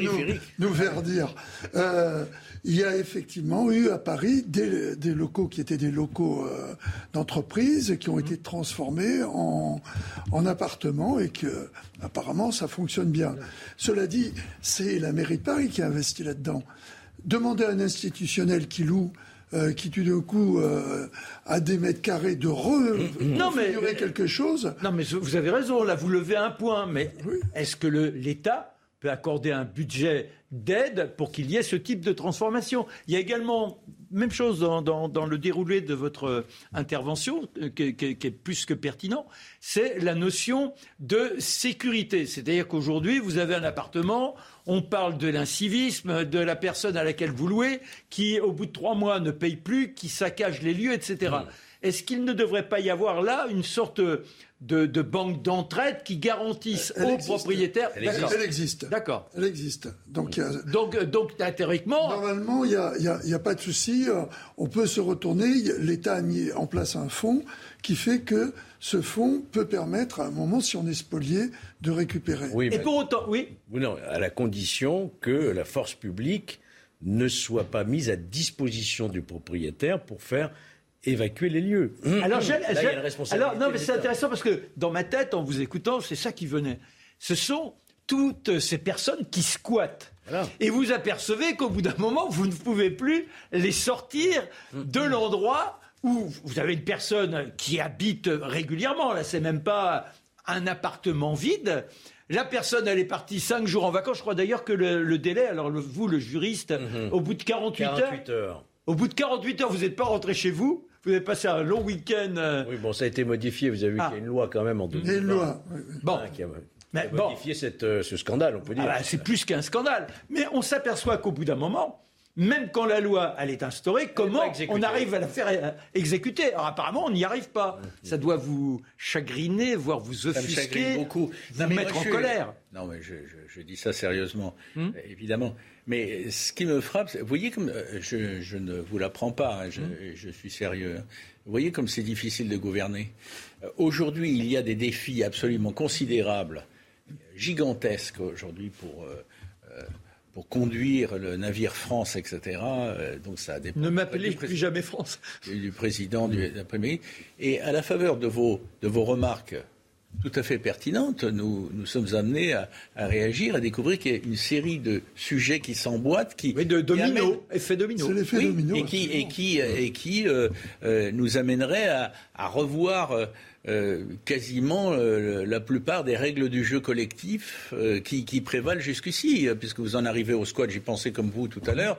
nous, faire dire. Euh, il y a effectivement eu à Paris des, locaux qui étaient des locaux euh, d'entreprise qui ont été transformés en, en appartements et que apparemment ça fonctionne bien. Cela dit, c'est la mairie de Paris qui a investi là-dedans. Demander à un institutionnel qui loue euh, qui tout d'un coup euh, a des mètres carrés de re quelque chose. Non, mais vous avez raison, là vous levez un point, mais est-ce que l'État peut accorder un budget d'aide pour qu'il y ait ce type de transformation Il y a également même chose dans, le déroulé de votre intervention, euh, qui, est plus que pertinent, c'est la notion de sécurité. C'est-à-dire qu'aujourd'hui, vous avez un appartement, on parle de l'incivisme, de la personne à laquelle vous louez, qui, au bout de trois mois, ne paye plus, qui saccage les lieux, etc. Mmh. Est-ce qu'il ne devrait pas y avoir là une sorte de, banque d'entraide qui garantissent aux propriétaires Elle existe. D'accord. Elle existe. Donc, donc, donc théoriquement. Normalement, il n'y a, pas de souci. Euh, on peut se retourner. L'État a mis en place un fonds qui fait que ce fonds peut permettre, à un moment, si on est spolié, de récupérer. Oui, Et pour autant, oui. Non, à la condition que la force publique ne soit pas mise à disposition du propriétaire pour faire évacuer les lieux. Alors, alors non, mais c'est intéressant parce que dans ma tête, en vous écoutant, c'est ça qui venait. Ce sont toutes ces personnes qui squattent. Et vous apercevez qu'au bout d'un moment, vous ne pouvez plus les sortir de l'endroit où vous avez une personne qui habite régulièrement. Là, c'est même pas un appartement vide. La personne, elle est partie cinq jours en vacances. Je crois d'ailleurs que le, délai, alors vous, le juriste, mhm. au bout de 48, 48 heures, Au bout de 48 heures, vous n'êtes pas rentré chez vous. Vous avez passé un long week-end. Euh. Oui, bon, ça a été modifié. Vous avez vu ah. qu'il y a une loi quand même en 2020. Il y a une loi. Bon. Ah, qui a, modifié cette, euh, ce scandale, on peut dire. Ah bah, c'est plus qu'un scandale. Mais on s'aperçoit qu'au bout d'un moment, même quand la loi elle est instaurée, comment on arrive à la faire euh, exécuter Alors apparemment, on n'y arrive pas. Ça doit vous chagriner, voire vous offusquer, beaucoup. vous mettre en colère. Non, mais je, dis ça sérieusement, mmh. évidemment. Mais ce qui me frappe, vous voyez comme euh, je, ne vous l'apprends pas, hein, mmh. je, suis sérieux. Hein. Vous voyez comme c'est difficile de gouverner. Euh, aujourd'hui, il y a des défis absolument considérables, gigantesques aujourd'hui pour euh, pour conduire le navire France, etc. donc ça dépend. Ne m'appelez plus jamais France. Du président du, de la Et à la faveur de vos, de vos remarques tout à fait pertinente, nous, nous sommes amenés à, réagir, à découvrir qu'il y a une série de sujets qui s'emboîtent, qui oui, de domino, effet domino, c'est l'effet domino, et qui et qui et qui euh, euh, nous amènerait à, à revoir euh, quasiment la plupart des règles du jeu collectif qui, qui, prévalent jusqu'ici, puisque vous en arrivez au squat, j'y pensais comme vous tout à l'heure.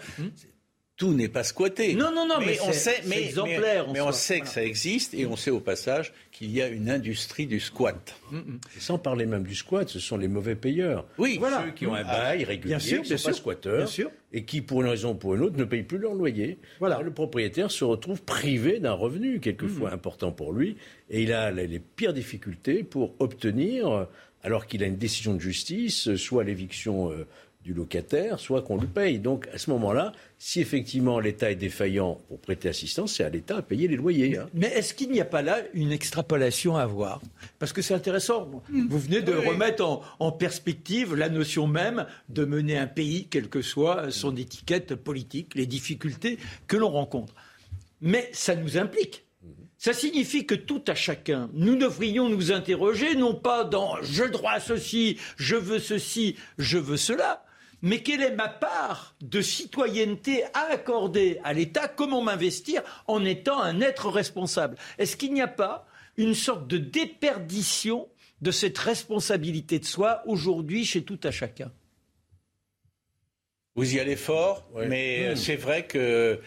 Tout n'est pas squatté. Non, non, non, mais, on sait, mais, exemplaire. Mais, on sait que ça existe et on sait au passage qu'il y a une industrie du squat. Mm, mm. Sans parler même du squat, ce sont les mauvais payeurs. Oui, ceux qui ont un bail régulier, qui ne sont pas squatteurs, et qui, pour une raison ou pour une autre, ne payent plus leur loyer. Voilà. le propriétaire se retrouve privé d'un revenu, quelquefois mm. important pour lui, et il a les pires difficultés pour obtenir, alors qu'il a une décision de justice, soit l'éviction euh, du locataire, soit qu'on le paye. Donc à ce moment-là, si effectivement l'État est défaillant pour prêter assistance, c'est à l'État à payer les loyers. Hein. Mais est-ce qu'il n'y a pas là une extrapolation à avoir Parce que c'est intéressant. Vous venez de remettre en, perspective la notion même de mener un pays, quelle que soit son étiquette politique, les difficultés que l'on rencontre. Mais ça nous implique. Ça signifie que tout à chacun, nous devrions nous interroger, non pas dans je droit à ceci, je veux ceci, je veux cela, mais quelle est ma part de citoyenneté à accorder à l'État Comment m'investir en étant un être responsable Est-ce qu'il n'y a pas une sorte de déperdition de cette responsabilité de soi aujourd'hui chez tout à chacun? Vous y allez fort, mais hmm. c'est vrai que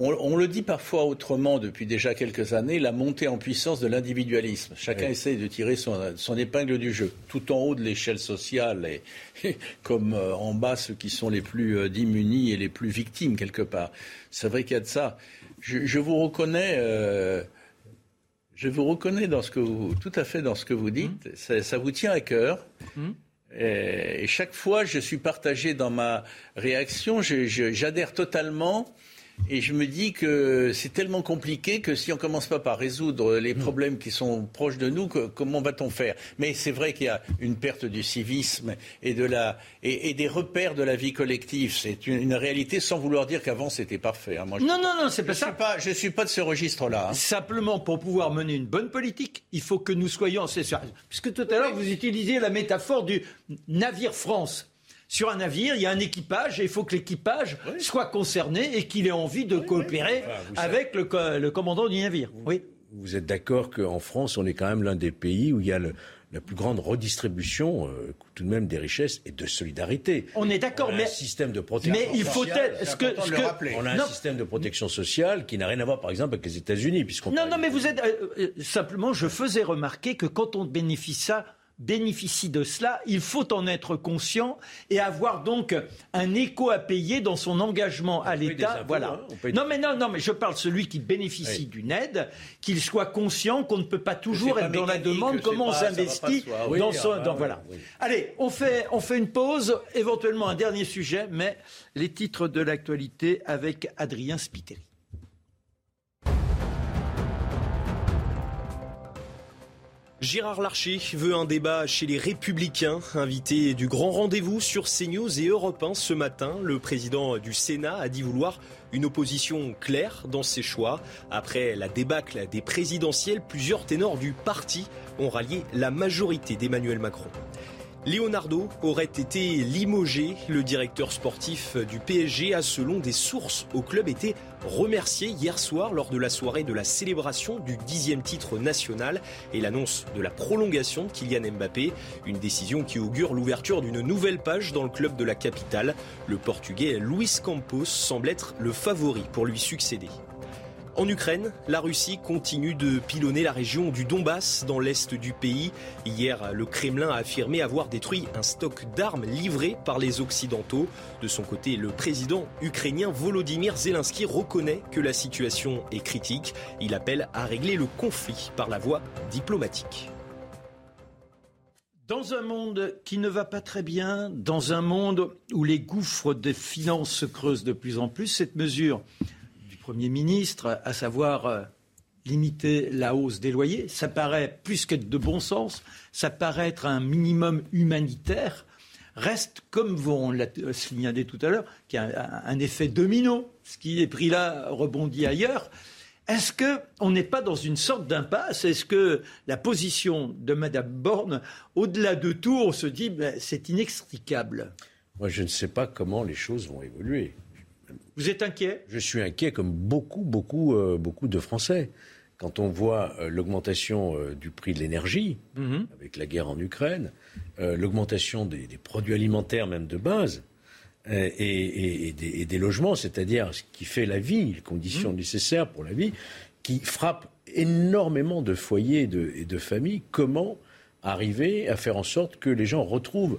on, le dit parfois autrement depuis déjà quelques années, la montée en puissance de l'individualisme. Chacun essaie de tirer son, épingle du jeu, tout en haut de l'échelle sociale et, comme euh, en bas ceux qui sont les plus euh, démunis et les plus victimes quelque part. C'est vrai qu'il y a de ça. Je, vous reconnais. Euh, je vous reconnais dans ce que vous, tout à fait dans ce que vous dites. Mmh. Ça, vous tient à cœur. Mmh. Et, chaque fois, je suis partagé dans ma réaction. J'adhère totalement Et je me dis que c'est tellement compliqué que si on ne commence pas par résoudre les problèmes qui sont proches de nous, comment va-t-on faire? Mais c'est vrai qu'il y a une perte du civisme et, de la, et, des repères de la vie collective. C'est une, réalité sans vouloir dire qu'avant c'était parfait. Hein. non, non, non, c'est pas ça. Pas, je ne suis pas de ce registre-là. Hein. Simplement, pour pouvoir mener une bonne politique, il faut que nous soyons... Puisque tout à l'heure, vous utilisiez la métaphore du navire France sur un navire, il y a un équipage et il faut que l'équipage soit concerné et qu'il ait envie de coopérer avec le, commandant du navire. Oui. Vous êtes d'accord qu'en France, on est quand même l'un des pays où il y a la plus grande redistribution euh, tout de même des richesses et de solidarité. On est d'accord, mais un système de protection. Mais il faut être. Ce que, on a un système de protection sociale qui n'a rien à voir, par exemple, avec les États-Unis, puisqu'on. Non, non, mais vous êtes euh, euh, simplement. Je faisais remarquer que quand on bénéficie ça bénéficie de cela, il faut en être conscient et avoir donc un écho à payer dans son engagement à l'État. Voilà. Hein, non mais non, non, mais je parle celui qui bénéficie d'une aide, qu'il soit conscient qu'on ne peut pas toujours être dans la demande, comment on s'investit dans son. Ah bah voilà. Allez, on fait, on fait une pause, éventuellement un dernier sujet, mais les titres de l'actualité avec Adrien Spiteri. Gérard Larcher veut un débat chez les Républicains. Invité du grand rendez-vous sur CNews et Europe 1 ce matin, le président du Sénat a dit vouloir une opposition claire dans ses choix. Après la débâcle des présidentielles, plusieurs ténors du parti ont rallié la majorité d'Emmanuel Macron. Leonardo aurait été limogé. Le directeur sportif du PSG a, selon des sources au club, été remercié hier soir lors de la soirée de la célébration du dixième titre national et l'annonce de la prolongation de Kylian Mbappé. Une décision qui augure l'ouverture d'une nouvelle page dans le club de la capitale. Le Portugais Luis Campos semble être le favori pour lui succéder. En Ukraine, la Russie continue de pilonner la région du Donbass dans l'est du pays. Hier, le Kremlin a affirmé avoir détruit un stock d'armes livré par les Occidentaux. De son côté, le président ukrainien Volodymyr Zelensky reconnaît que la situation est critique. Il appelle à régler le conflit par la voie diplomatique. Dans un monde qui ne va pas très bien, dans un monde où les gouffres des finances se creusent de plus en plus, cette mesure Premier ministre, à savoir euh, limiter la hausse des loyers. Ça paraît plus que de bon sens, ça paraît être un minimum humanitaire. Reste, comme on l'a signalé tout à l'heure, qu'il y a un, effet domino. Ce qui est pris là rebondit ailleurs. Est-ce qu'on n'est pas dans une sorte d'impasse? Est-ce que la position de Mme Borne, au-delà de tout, on se dit ben, c'est inextricable? Moi, je ne sais pas comment les choses vont évoluer. Vous êtes inquiet? Je suis inquiet comme beaucoup, beaucoup, euh, beaucoup de Français. Quand on voit euh, l'augmentation euh, du prix de l'énergie, mhm. avec la guerre en Ukraine, l'augmentation des, produits alimentaires même de base, et, des, logements, c'est-à-dire ce qui fait la vie, les conditions mhm. nécessaires pour la vie, qui frappe énormément de foyers et de familles, comment arriver à faire en sorte que les gens retrouvent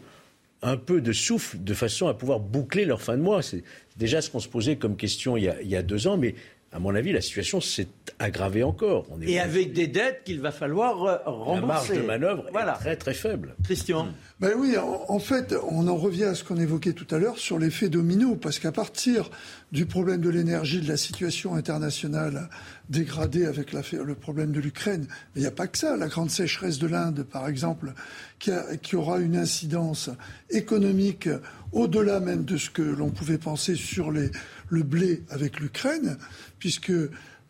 un peu de souffle de façon à pouvoir boucler leur fin de mois. C'est déjà ce qu'on se posait comme question il y a, deux ans, à mon avis, la situation s'est aggravée encore. et avec des dettes qu'il va falloir rembourser. La marge de manœuvre est très très faible. Christian ben Oui, en, fait, on en revient à ce qu'on évoquait tout à l'heure sur l'effet domino, parce qu'à partir du problème de l'énergie, de la situation internationale dégradée avec le problème de l'Ukraine, il n'y a pas que ça. La grande sécheresse de l'Inde, par exemple, qui, qui aura une incidence économique au-delà même de ce que l'on pouvait penser sur les, le blé avec l'Ukraine, puisque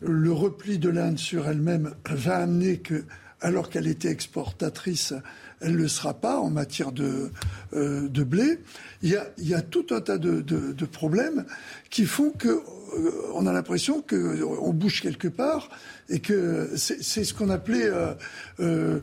le repli de l'Inde sur elle-même va amener que, alors qu'elle était exportatrice, elle ne le sera pas en matière de, euh, de blé. Il y, a, il y, a, tout un tas de, de, de problèmes qui font que euh, on a l'impression qu'on bouge quelque part et que c'est ce qu'on appelait euh, euh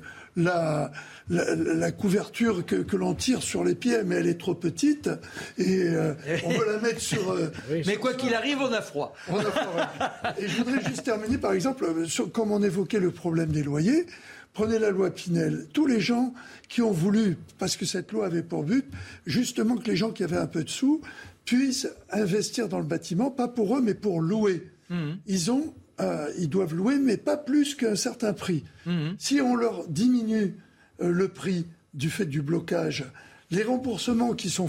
la, la, couverture que, que l'on tire sur les pieds, mais elle est trop petite et euh, on veut la mettre sur. Euh, mais quoi qu'il arrive, on a froid. On a froid Et je voudrais juste terminer, par exemple, comme on évoquait le problème des loyers. Prenez la loi Pinel. Tous les gens qui ont voulu, parce que cette loi avait pour but, justement que les gens qui avaient un peu de sous puissent investir dans le bâtiment, pas pour eux, mais pour louer. Mmh. Ils ont euh, ils doivent louer, mais pas plus qu'un certain prix. Mmh. Si on leur diminue euh, le prix du fait du blocage, les remboursements qui sont,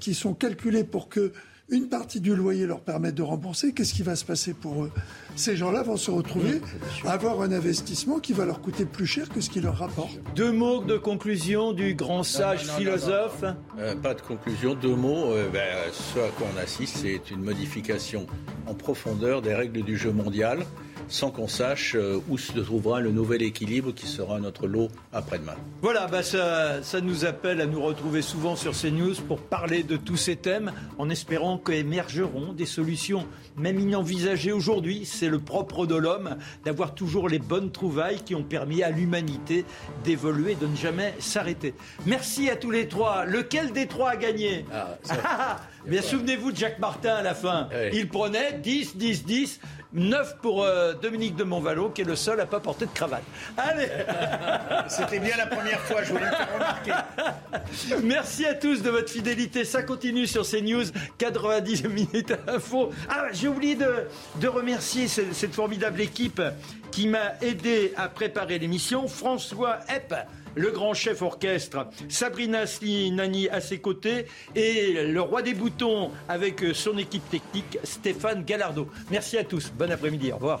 qui sont calculés pour que une partie du loyer leur permet de rembourser, qu'est-ce qui va se passer pour eux? Ces gens-là vont se retrouver à avoir un investissement qui va leur coûter plus cher que ce qui leur rapporte. Deux mots de conclusion du grand sage philosophe euh, Pas de conclusion, deux mots. Euh, ben, ce à quoi on assiste, c'est une modification en profondeur des règles du jeu mondial sans qu'on sache euh, où se trouvera le nouvel équilibre qui sera notre lot après-demain. Voilà, bah ça, ça nous appelle à nous retrouver souvent sur CNews pour parler de tous ces thèmes en espérant qu'émergeront des solutions même inenvisagées aujourd'hui. C'est le propre de l'homme d'avoir toujours les bonnes trouvailles qui ont permis à l'humanité d'évoluer, de ne jamais s'arrêter. Merci à tous les trois. Lequel des trois a gagné? Ah, Bien souvenez-vous de Jacques Martin à la fin. Il prenait 10, 10, 10. 9 pour euh, Dominique de Montvalo, qui est le seul à ne pas porter de cravate. Allez C'était bien la première fois, je voulais le faire remarquer. Merci à tous de votre fidélité. Ça continue sur CNews, 90 minutes info. Ah, j'ai oublié de, remercier cette formidable équipe qui m'a aidé à préparer l'émission. François Epp le grand chef orchestre, Sabrina Slinani à ses côtés et le roi des boutons avec son équipe technique, Stéphane Gallardo. Merci à tous. Bon après-midi. Au revoir.